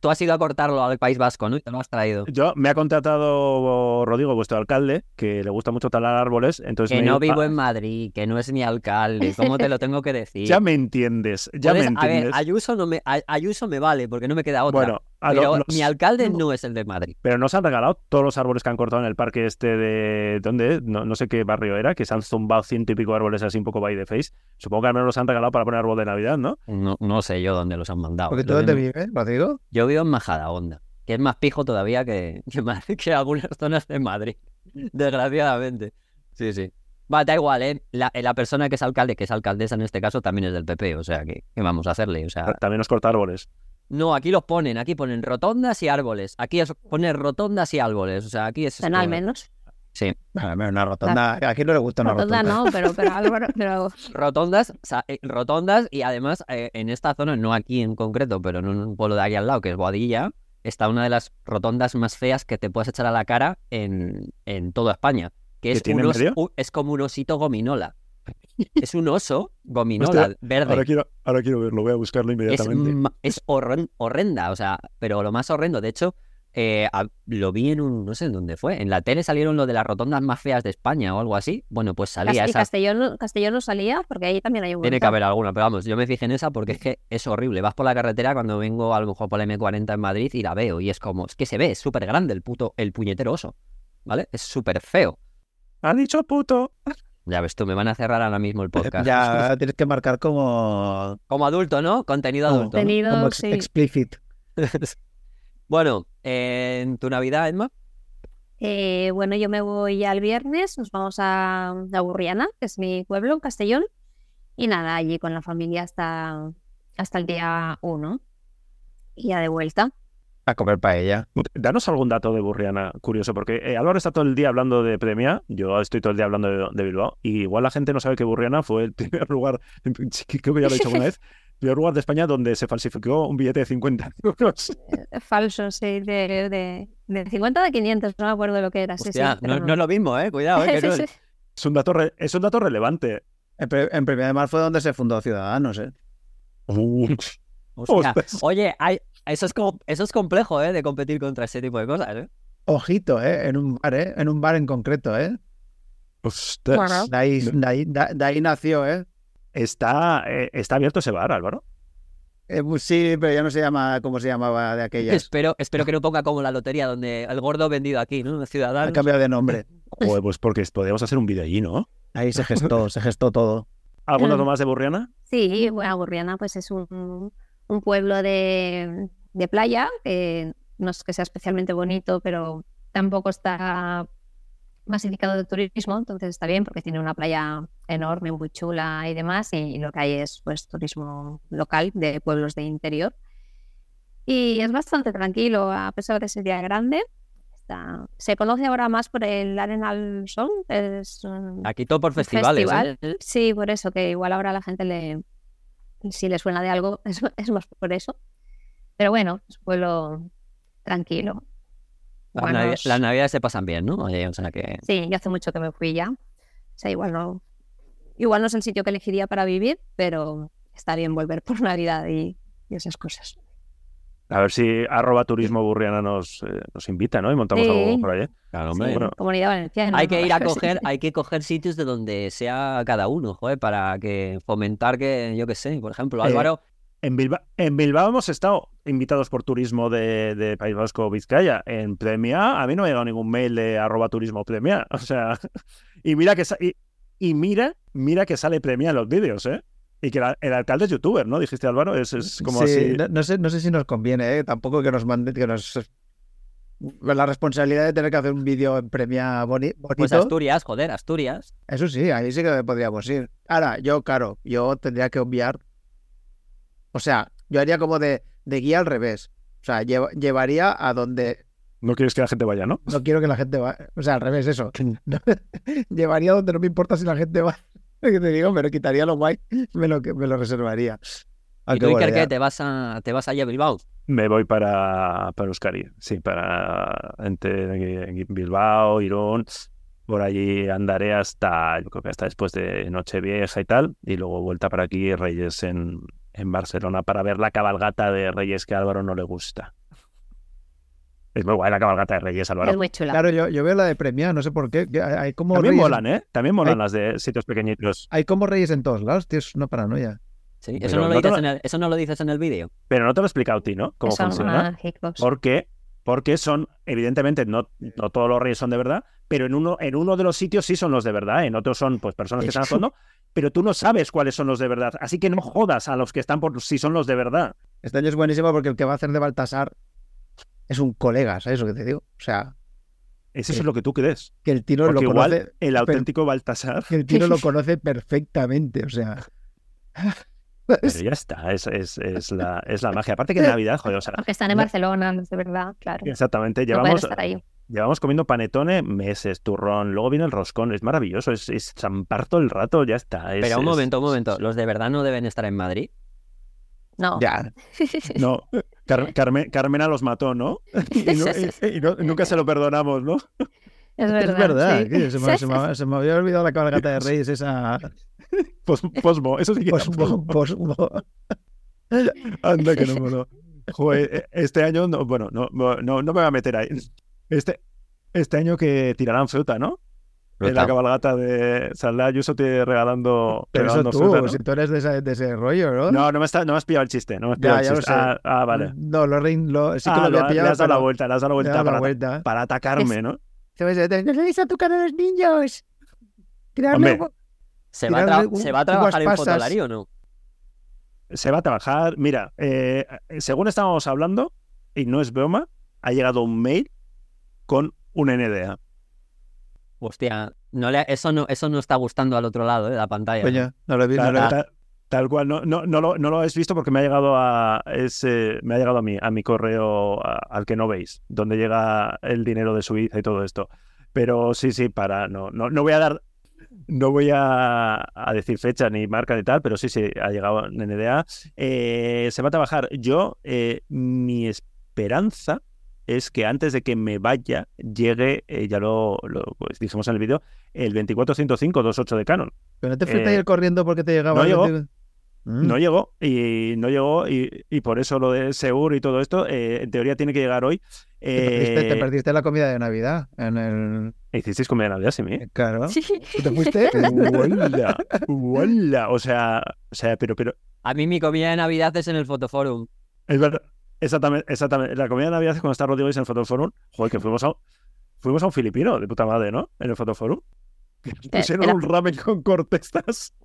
Tú, has ido a cortarlo al País Vasco, ¿no? Y te lo has traído. Yo me ha contratado Rodrigo, vuestro alcalde, que le gusta mucho talar árboles. Entonces Que me no vivo en Madrid, que no es mi alcalde. ¿Cómo te lo tengo que decir? Ya me entiendes, ya me Puedes- a ver, entiendes. Ayuso, no me, Ayuso me vale porque no me queda otra. bueno, a lo- pero los- mi alcalde no es el de Madrid. pero nos han regalado todos los árboles que han cortado en el parque este de. ¿Dónde? es? No, no sé qué barrio era, que se han zumbado ciento y pico árboles así un poco by the face. Supongo que al menos los han regalado para poner árbol de Navidad, ¿no? No, no sé yo dónde los han mandado. Porque tú dónde de- vives, Rodrigo? Yo vivo en Majadahonda, que es más pijo todavía que, que, que algunas zonas de Madrid, desgraciadamente. Sí, sí. Va, da igual, ¿eh? La, la persona que es alcalde, que es alcaldesa en este caso, también es del PP, o sea, que ¿qué vamos a hacerle? O sea, También nos corta árboles. No, aquí los ponen, aquí ponen rotondas y árboles. Aquí es poner rotondas y árboles, o sea, aquí es... Bueno, al menos. Sí, una rotonda. ¿A quién no le gusta una Rotonda rotonda? no, pero, pero Álvaro, pero rotondas, sa- eh, rotondas y además eh, en esta zona, no aquí en concreto, pero en un pueblo de aquí al lado, que es Boadilla, está una de las rotondas más feas que te puedes echar a la cara en, en toda España, que ¿Qué es, tiene un os- es como un osito gominola. Es un oso gominola Hostia, verde. Ahora quiero, ahora quiero verlo, voy a buscarlo inmediatamente. es horren- horrenda, o sea, pero lo más horrendo, de hecho, eh, a- lo vi en un, no sé en dónde fue, en la tele salieron lo de las rotondas más feas de España o algo así. Bueno, pues salía esa. Castellón, no- Castellón no salía porque ahí también hay un Tiene que haber alguna, pero vamos, yo me fijé en esa porque es que es horrible. Vas por la carretera cuando vengo a lo mejor por la M40 en Madrid y la veo y es como, es que se ve, es súper grande el puto, el puñetero oso, ¿vale? Es súper feo. Ha dicho puto. Ya ves tú, me van a cerrar ahora mismo el podcast. Ya tienes que marcar como, Como adulto, ¿no? Contenido adulto. ¿no? Contenido, como ex- sí. explicit. Bueno, en tu Navidad, Emma, Eh, bueno, yo me voy ya el viernes, nos vamos a, a Burriana, que es mi pueblo, en Castellón. Y nada, allí con la familia hasta, hasta el día 1. Y ya de vuelta. A comer paella. Danos algún dato de Burriana curioso, porque eh, Álvaro está todo el día hablando de Premia, yo estoy todo el día hablando de, de Bilbao, y igual la gente no sabe que Burriana fue el primer lugar, creo que ya lo he dicho alguna vez, el primer lugar de España donde se falsificó un billete de 50 euros. Eh, Falso, sí, de, de, de 50 de 500, no me acuerdo lo que era. Hostia, sí, no, no es lo mismo, ¿eh? Cuidado, ¿eh? que Sí, no- sí. Es un dato, re- es un dato relevante. En, en Premia de Mar fue donde se fundó Ciudadanos, ¿eh? Hostia. Ostras. Oye, hay- eso, es eso es complejo, ¿eh? De competir contra ese tipo de cosas, ¿eh? Ojito, ¿eh? En un bar, ¿eh? En un bar en concreto, ¿eh? Ostras. Bueno. De ahí, de ahí, de- de ahí nació, ¿eh? Está, eh, está abierto ese bar, Álvaro. Eh, pues sí, pero ya no se llama como se llamaba de aquellas. Espero, espero que no ponga como la lotería, donde el gordo vendido aquí, ¿no? Ha Ciudadanos. cambiado de nombre. Joder, pues porque podríamos hacer un vídeo allí, ¿no? Ahí se gestó, se gestó todo. ¿Algún Mm. dato más de Burriana? Sí, bueno, Burriana pues es un, un pueblo de, de playa, que no es que sea especialmente bonito, pero tampoco está masificado de turismo, entonces está bien porque tiene una playa enorme, muy chula y demás, y lo que hay es pues turismo local de pueblos de interior. Y es bastante tranquilo, a pesar de ser día grande. Está... Se conoce ahora más por el Arenal Song, es un, Aquí todo por festivales, ¿eh? festival. Sí, por eso, que igual ahora la gente le, si le suena de algo, es, es más por eso. Pero bueno, es un pueblo tranquilo. Las, navidades se pasan bien, ¿no? Oye, o sea que... Sí, yo hace mucho que me fui ya. O sea, igual no, igual no es el sitio que elegiría para vivir, pero está bien volver por Navidad y, y esas cosas. A ver si arroba turismo Burriana nos, eh, nos invita, ¿no? Y montamos Sí. algo por allí. Claro, Sí, hombre. bueno. Comunidad Valenciana. Hay que ir a Sí. coger, hay que coger sitios de donde sea cada uno, joder, para que fomentar que, yo qué sé, por ejemplo, Eh, Álvaro, En Bilbao, en Bilbao hemos estado invitados por turismo de, de País Vasco Vizcaya. En Premia, a mí no me ha llegado ningún mail de arroba turismo Premia. O sea, y mira que y mira, mira que sale Premia en los vídeos, ¿eh? Y que la- el alcalde es youtuber, ¿no? Dijiste Álvaro, es, es como Sí, así. no, no sé, no sé si nos conviene, ¿eh? Tampoco que nos mande, que nos... La responsabilidad de tener que hacer un vídeo en Premia boni- bonito. pues Asturias, joder, Asturias. Eso sí, ahí sí que podríamos ir. Ahora, yo, claro, yo tendría que obviar. O sea, yo haría como de, de guía al revés. O sea, lleva- llevaría a donde No quieres que la gente vaya, ¿no? no quiero que la gente vaya. O sea, al revés, eso. No, llevaría donde no me importa si la gente va. Que te digo, me lo quitaría lo guay, me lo, me lo reservaría. ¿Y tú, Iker, ¿Te vas, a, ¿Te vas allá a Bilbao? Me voy para, para Euskadi, sí, para entre Bilbao, Irún. Por allí andaré hasta, yo creo que hasta después de Nochevieja y tal, y luego vuelta para aquí Reyes en, en Barcelona para ver la cabalgata de Reyes que a Álvaro no le gusta. Es muy guay la cabalgata de Reyes, Álvaro. Es muy chula. Claro, yo, yo veo la de Premia, no sé por qué. Hay, como También reyes, molan, ¿eh? También molan Hay- las de sitios pequeñitos. hay como reyes en todos lados, tío, es una paranoia. Sí, eso no, lo no te dices lo- en el, eso no lo dices en el vídeo. Pero no te lo he explicado a ti, ¿no? Cómo Son funciona. mágicos. Porque, porque son, evidentemente, no, no todos los reyes son de verdad, pero en uno, en uno de los sitios sí son los de verdad, en otros son pues personas que están actuando, pero tú no sabes cuáles son los de verdad. Así que no jodas a los que están por si son los de verdad. Este año es buenísimo porque el que va a hacer de Baltasar es un colega, ¿sabes lo que te digo? O sea, Eso es lo que tú crees. que el tiro Porque lo igual conoce, el auténtico Baltasar. que el tiro lo conoce perfectamente, o sea. Pero ya está, es, es, es la, es la magia. Aparte que en Navidad, joder, o sea, Porque están en no- Barcelona, no es de verdad, claro. exactamente, llevamos, llevamos comiendo panetone meses, turrón, luego viene el roscón, es maravilloso, es, es champar todo el rato, ya está. es- Pero un es- momento, un momento. ¿Los de verdad no deben estar en Madrid? No. Ya, No, Car- Carmen- Carmena los mató, ¿no? Y, no- y- y no- nunca se lo perdonamos, ¿no? Es verdad. es verdad, sí. se, me, se me- se me había olvidado la cabalgata de Reyes, esa Pos- Posmo, eso sí que posmo, posmo. Anda que no moló. Joder, eh, este año, no, bueno, no, no, no me voy a meter ahí. Este, este año que tirarán fruta, ¿no? En la cabalgata de Saldá Ayuso te regalando, Pero eso regalando tú, fruta, ¿no? si tú eres de, esa- de ese rollo, ¿no? No, no me, está, no me has pillado el chiste, no me has Ya, pillado el ya lo sé. Ah, ah, vale. No, lo, rein- lo- sí que Ah, lo había lo- pillado. le has dado la vuelta, le has dado la vuelta dado la para, vuelta. para atacarme, ¿no? Se me dice, ¿no le vais a tocar a los niños? Tirarle Hombre, un- ¿Se va, a Tirarle tra- un- ¿se va a unas trabajar en. Fotolari o no? Se va a trabajar. Mira, eh, según estábamos hablando, y no es broma, ha llegado un mail con un NDA. Hostia, no le- eso, no, eso no está gustando al otro lado ¿eh? de la pantalla. Coño, no lo he visto. Tal, no lo he- tal- tal cual, no, no, no, lo, no lo habéis visto porque me ha llegado a ese, me ha llegado a mí, a mi correo a- al que no veis, donde llega el dinero de Suiza y todo esto. Pero sí, sí, para, no, no, no voy a dar, no voy a, a decir fecha ni marca ni tal, pero sí, sí, ha llegado en NDA. Eh, se va a trabajar. Yo, eh, mi esperanza es que antes de que me vaya llegue, eh, ya lo, lo pues, dijimos en el vídeo, el 2405-28 de Canon. Pero no te fuiste eh, a ir corriendo porque te llegaba. no llegó. 20. Mm. No llegó y no llegó y, y por eso lo de Seur y todo esto eh, en teoría tiene que llegar hoy. Te, perdiste, te Eh, perdiste la comida de Navidad en el. Hicisteis comida de Navidad, sí, mí. Claro. Sí. ¿Tú te fuiste? ¡Uala! O sea, o sea, pero, pero, A mí mi comida de Navidad es en el Fotoforum. es verdad. Exactamente, exactamente. La comida de Navidad es cuando está Rodrigo y en el Fotoforum. Joder, que fuimos a, fuimos a un filipino de puta madre, ¿no? En el Fotoforum. Que nos pusieron era- un ramen con cortestas.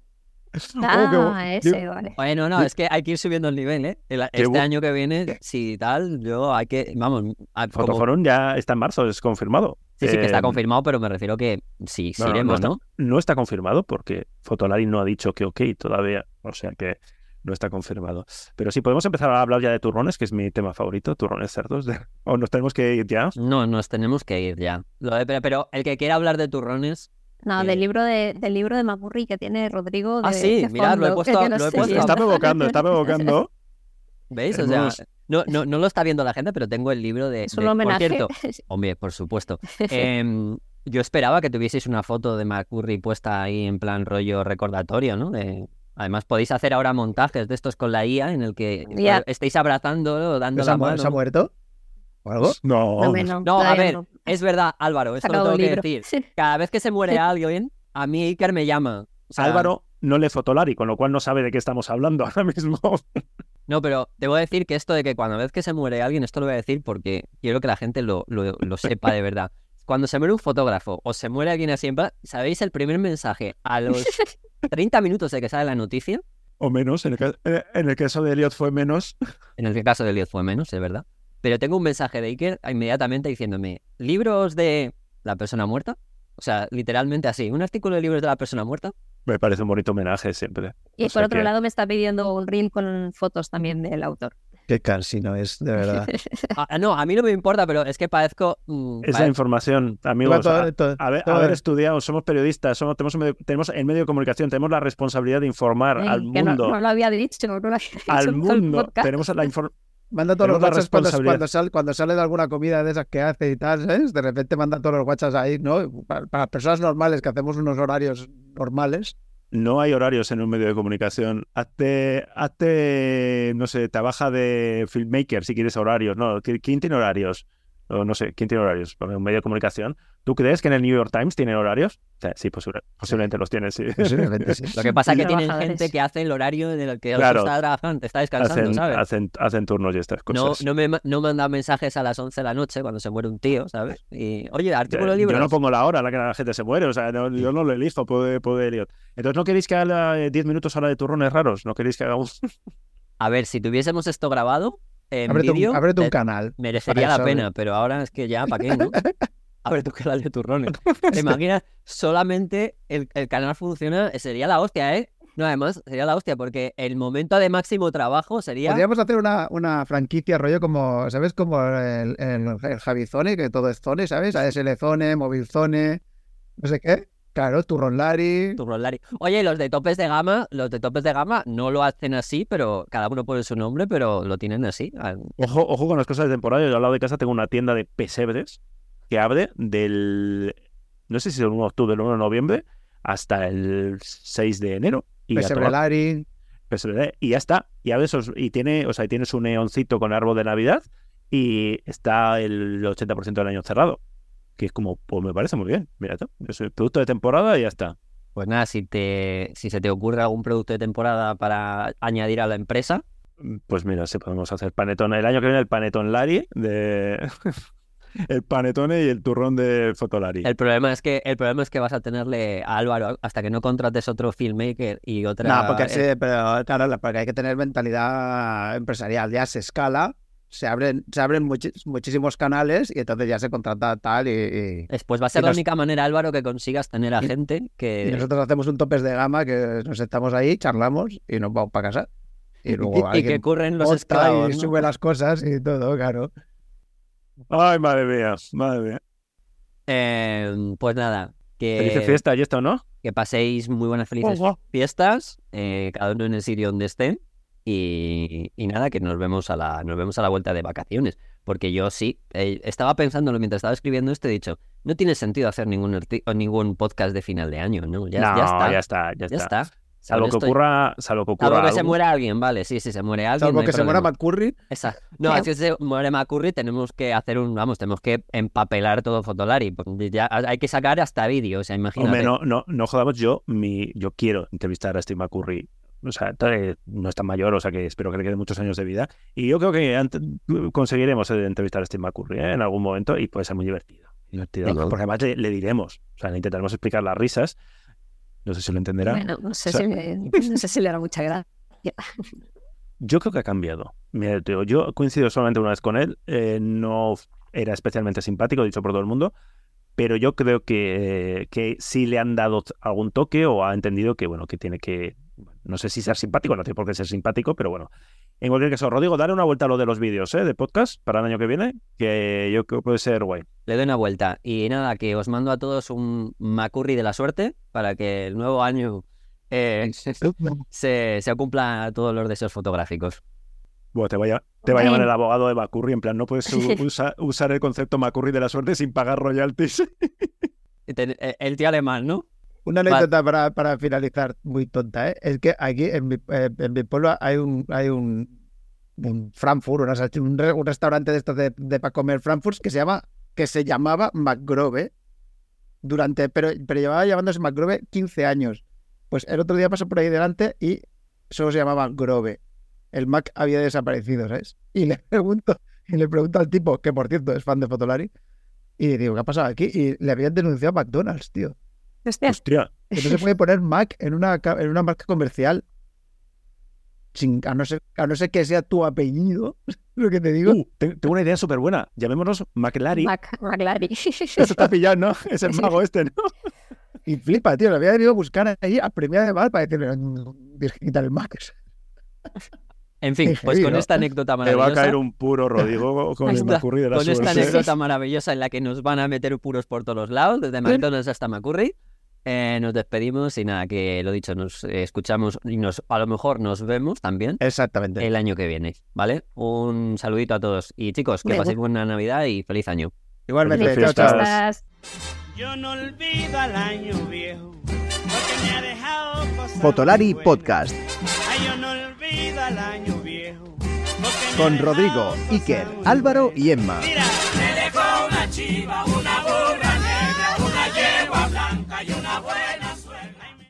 Oh, Ah, bu- ese, vale. Bueno, no, es que hay que ir subiendo el nivel, ¿eh? El- este bu- año que viene, si tal, yo hay que, vamos, a- como- Fotoforum ya está en marzo, es confirmado. sí, sí que está Eh, confirmado, pero me refiero que sí, sí No, no, no iremos, está- ¿no? No está confirmado porque Fotolari no ha dicho que ok todavía, o sea que no está confirmado. Pero sí, podemos empezar a hablar ya de turrones, que es mi tema favorito, turrones cerdos. de- O nos tenemos que ir ya. No, nos tenemos que ir ya. Lo de- pero, pero el que quiera hablar de turrones, No, Eh, del libro de, del libro de Macurri que tiene Rodrigo. De, Ah, sí, de mirad, lo he puesto- que lo he puesto. Está provocando, está provocando. ¿veis? O sea, Tenemos- no, no, no lo está viendo la gente, pero tengo el libro de... Es de- un homenaje. Por cierto, hombre, por supuesto. Em, yo esperaba que tuvieseis una foto de McCurry puesta ahí en plan rollo recordatorio, ¿no? De- Además, podéis hacer ahora montajes de estos con la IA en el que Ya. estéis abrazándolo, dando ¿Se la mano. se ha muerto? ¿O algo? No, No, no, No, a ver, no. es verdad, Álvaro, esto lo tengo que decir. Cada vez que se muere alguien, a mí Iker me llama. O sea, Álvaro no lee Fotolari, con lo cual no sabe de qué estamos hablando ahora mismo. No, pero debo decir que esto de que cuando vez que se muere alguien, esto lo voy a decir porque quiero que la gente lo, lo, lo sepa de verdad. Cuando se muere un fotógrafo o se muere alguien así, ¿sabéis el primer mensaje a los 30 minutos de que sale la noticia? O menos, en el, ca- eh, en el caso de Elliot fue menos. En el caso de Elliot fue menos, es verdad. Pero tengo un mensaje de Iker inmediatamente diciéndome, ¿libros de la persona muerta? O sea, literalmente así, un artículo de libros de la persona muerta. Me parece un bonito homenaje siempre. Y O por otro que- lado me está pidiendo un reel con fotos también del autor. Qué cansino es, de verdad. Ah, no, a mí no me importa, pero es que parezco... mm, Es la pare- información, amigos. Todo- a- todo- haber, todo- haber estudiado, somos periodistas, somos, tenemos, medio- tenemos el medio de comunicación, tenemos la responsabilidad de informar Ay, al que no, mundo. no lo había dicho, no lo había dicho al todo mundo. Tenemos la información. Manda todos los Tenemos la WhatsApp cuando, cuando, sal- cuando sale de alguna comida de esas que hace y tal, ¿sabes? De repente manda todos los WhatsApps ahí, ¿no? Para, para personas normales que hacemos unos horarios normales. No hay horarios en un medio de comunicación. Hazte, hazte, no sé, trabaja de filmmaker si quieres horarios. No, ¿qui- ¿quién tiene horarios? O no sé, ¿quién tiene horarios? Un medio de comunicación. ¿Tú crees que en el New York Times tiene horarios? O sea, sí, posible- posiblemente los tiene, sí. Posiblemente sí. Lo que pasa es que tienen gente que hace el horario en el que Claro. está trabajando, está descansando, Hacen, ¿sabes? hacen, hacen turnos y estas No, cosas. no me ma- no manda mensajes a las 11 de la noche cuando se muere un tío, ¿sabes? Y, oye, artículo de libros. Yo no pongo la hora a la que la gente se muere, o sea, no- yo no lo elijo, puede, puede Elliot. Entonces, ¿no queréis que haga eh, 10 minutos ahora de turrones raros? ¿No queréis que haga un... A ver, si tuviésemos esto grabado en Ábrete un, vídeo, ábrete un eh, canal. merecería la eso, pena, pero ahora es que ya, ¿para qué, no? Abre tu canal de turrones. ¿Te imaginas? Solamente el, el canal funciona, sería la hostia, ¿eh? No, además, sería la hostia, porque el momento de máximo trabajo sería... Podríamos hacer una, una franquicia rollo como, ¿sabes? Como el, el, el Javizone, que todo es Zone, ¿sabes? ASL Zone, Móvil Zone, no sé qué. Claro, Turron Lari. Turrón Lari. Oye, los de topes de gama, los de topes de gama no lo hacen así, pero cada uno pone su nombre, pero lo tienen así. Ojo, ojo con las cosas de temporada. Yo al lado de casa tengo una tienda de pesebres que abre del, no sé si es el 1 de octubre, el 1 de noviembre, hasta el 6 de enero. Y, Pesebre Lari. pesebre, y ya está. Y abre esos, y tiene, o sea, y tiene su neoncito con árbol de Navidad y está el 80% del año cerrado. Que es como, pues me parece muy bien. Mira, tú, es el producto de temporada y ya está. Pues nada, si te, si se te ocurre algún producto de temporada para añadir a la empresa, Pues mira, si podemos hacer panetone. El año que viene el panetón Lari de el panetone y el turrón de Fotolari. el problema es que el problema es que vas a tenerle a Álvaro hasta que no contrates otro filmmaker y otra. No, porque eh, sí, pero claro, la- porque hay que tener mentalidad empresarial. Ya se escala, se abren, se abren muchísimos canales y entonces ya se contrata tal y, y- Después va a ser Y la nos- única manera, Álvaro, que consigas tener a Y- gente y que... nosotros hacemos un topes de gama que nos estamos ahí, charlamos y nos vamos para casa. Y luego y que curren los esclavos. y ¿no? sube las cosas y todo, claro. Ay, madre mía, madre mía. Eh, pues nada, Feliz que, fiesta y esto, ¿no? que paséis muy buenas, felices fiestas, eh, cada uno en el sitio donde estén. Y, y nada, que nos vemos a la, nos vemos a la vuelta de vacaciones. Porque yo sí, eh, estaba pensándolo mientras estaba escribiendo esto, he dicho, no tiene sentido hacer ningún, ningún podcast de final de año, ¿no? Ya, no, ya está. ya está, ya ya está. está. Salvo que ocurra, salvo que ocurra Salvo que se muera alguien, vale, sí, sí, se muere alguien. Salvo que se muera problema. McCurry. Esa- No, Creo. si se muere McCurry, tenemos que hacer un, vamos, tenemos que empapelar todo Fotolari. Ya hay que sacar hasta vídeo, o sea, imagínate. Hombre, no, no, no jodamos, yo, mi, yo quiero entrevistar a Steve McCurry. O sea, todavía no es tan mayor, o sea que espero que le queden muchos años de vida. Y yo creo que conseguiremos eh, entrevistar a Steve McCurry ¿eh? en algún momento y puede ser muy divertido. divertido. Porque además le, le diremos, o sea, le intentaremos explicar las risas. No sé si lo entenderá. Bueno, no sé, O sea- si me- no sé si le hará mucha gracia. Yo creo que ha cambiado. Mira, digo, yo coincido solamente una vez con él. eh, no era especialmente simpático, dicho por todo el mundo. Pero yo creo que, que sí le han dado algún toque o ha entendido que, bueno, que tiene que. No sé si ser simpático, no tiene por qué ser simpático, pero bueno. En cualquier caso, Rodrigo, dale una vuelta a lo de los vídeos ¿eh? de podcast para el año que viene, que yo creo que puede ser guay. Le doy una vuelta. Y nada, que os mando a todos un McCurry de la suerte para que el nuevo año eh, se, se cumpla todos los deseos fotográficos. Bueno, te, vaya, te va a llamar el abogado de McCurry, en plan, no puedes u- usa- usar el concepto McCurry de la suerte sin pagar royalties. Eh, El tío alemán, ¿no? Una anécdota para, para finalizar muy tonta, ¿eh? Es que aquí en mi, eh, en mi pueblo hay un, hay un, un Frankfurt, una un, re- un restaurante de estos de, de para comer Frankfurt que se llama, que se llamaba McGrove durante, pero, pero llevaba llamándose McGrove 15 años. Pues el otro día pasó por ahí delante y solo se llamaba Grove. El Mac había desaparecido, ¿sabes? Y le pregunto, y le pregunto al tipo, que por cierto es fan de Fotolari, y le digo, ¿qué ha pasado aquí? Y le habían denunciado a McDonald's, tío. Hostia, Hostia, no se puede poner Mac en una, en una marca comercial. Sin, a, no ser, a no ser que sea tu apellido, lo que te digo. Uh, te- tengo una idea súper buena. Llamémonos McLary. Mac, McLary. Eso está pillado, ¿no? Es el mago este, ¿no? Y flipa, tío. Lo había venido a buscar ahí a premiar de mal para decirle, "Mm, Virginita el Mac. En fin, Qué pues heavy, con ¿no? esta anécdota Te va maravillosa. a caer un puro Rodrigo con Ahí el de la con esta anécdota maravillosa en la que nos van a meter puros por todos los lados, desde McDonald's hasta McCurry. Eh, nos despedimos y nada, que lo dicho, nos escuchamos y nos, a lo mejor nos vemos también Exactamente. el año que viene, ¿vale? Un saludito a todos. Y chicos, que paséis buena Navidad y feliz año. Igualmente, chao, chao. fiestas. Estás- Yo no olvido al año viejo, porque me ha dejado cosas Fotolari muy. Podcast Ay, yo no olvido al año viejo, porque me ha con Rodrigo, Iker, Álvaro y Emma. Mira,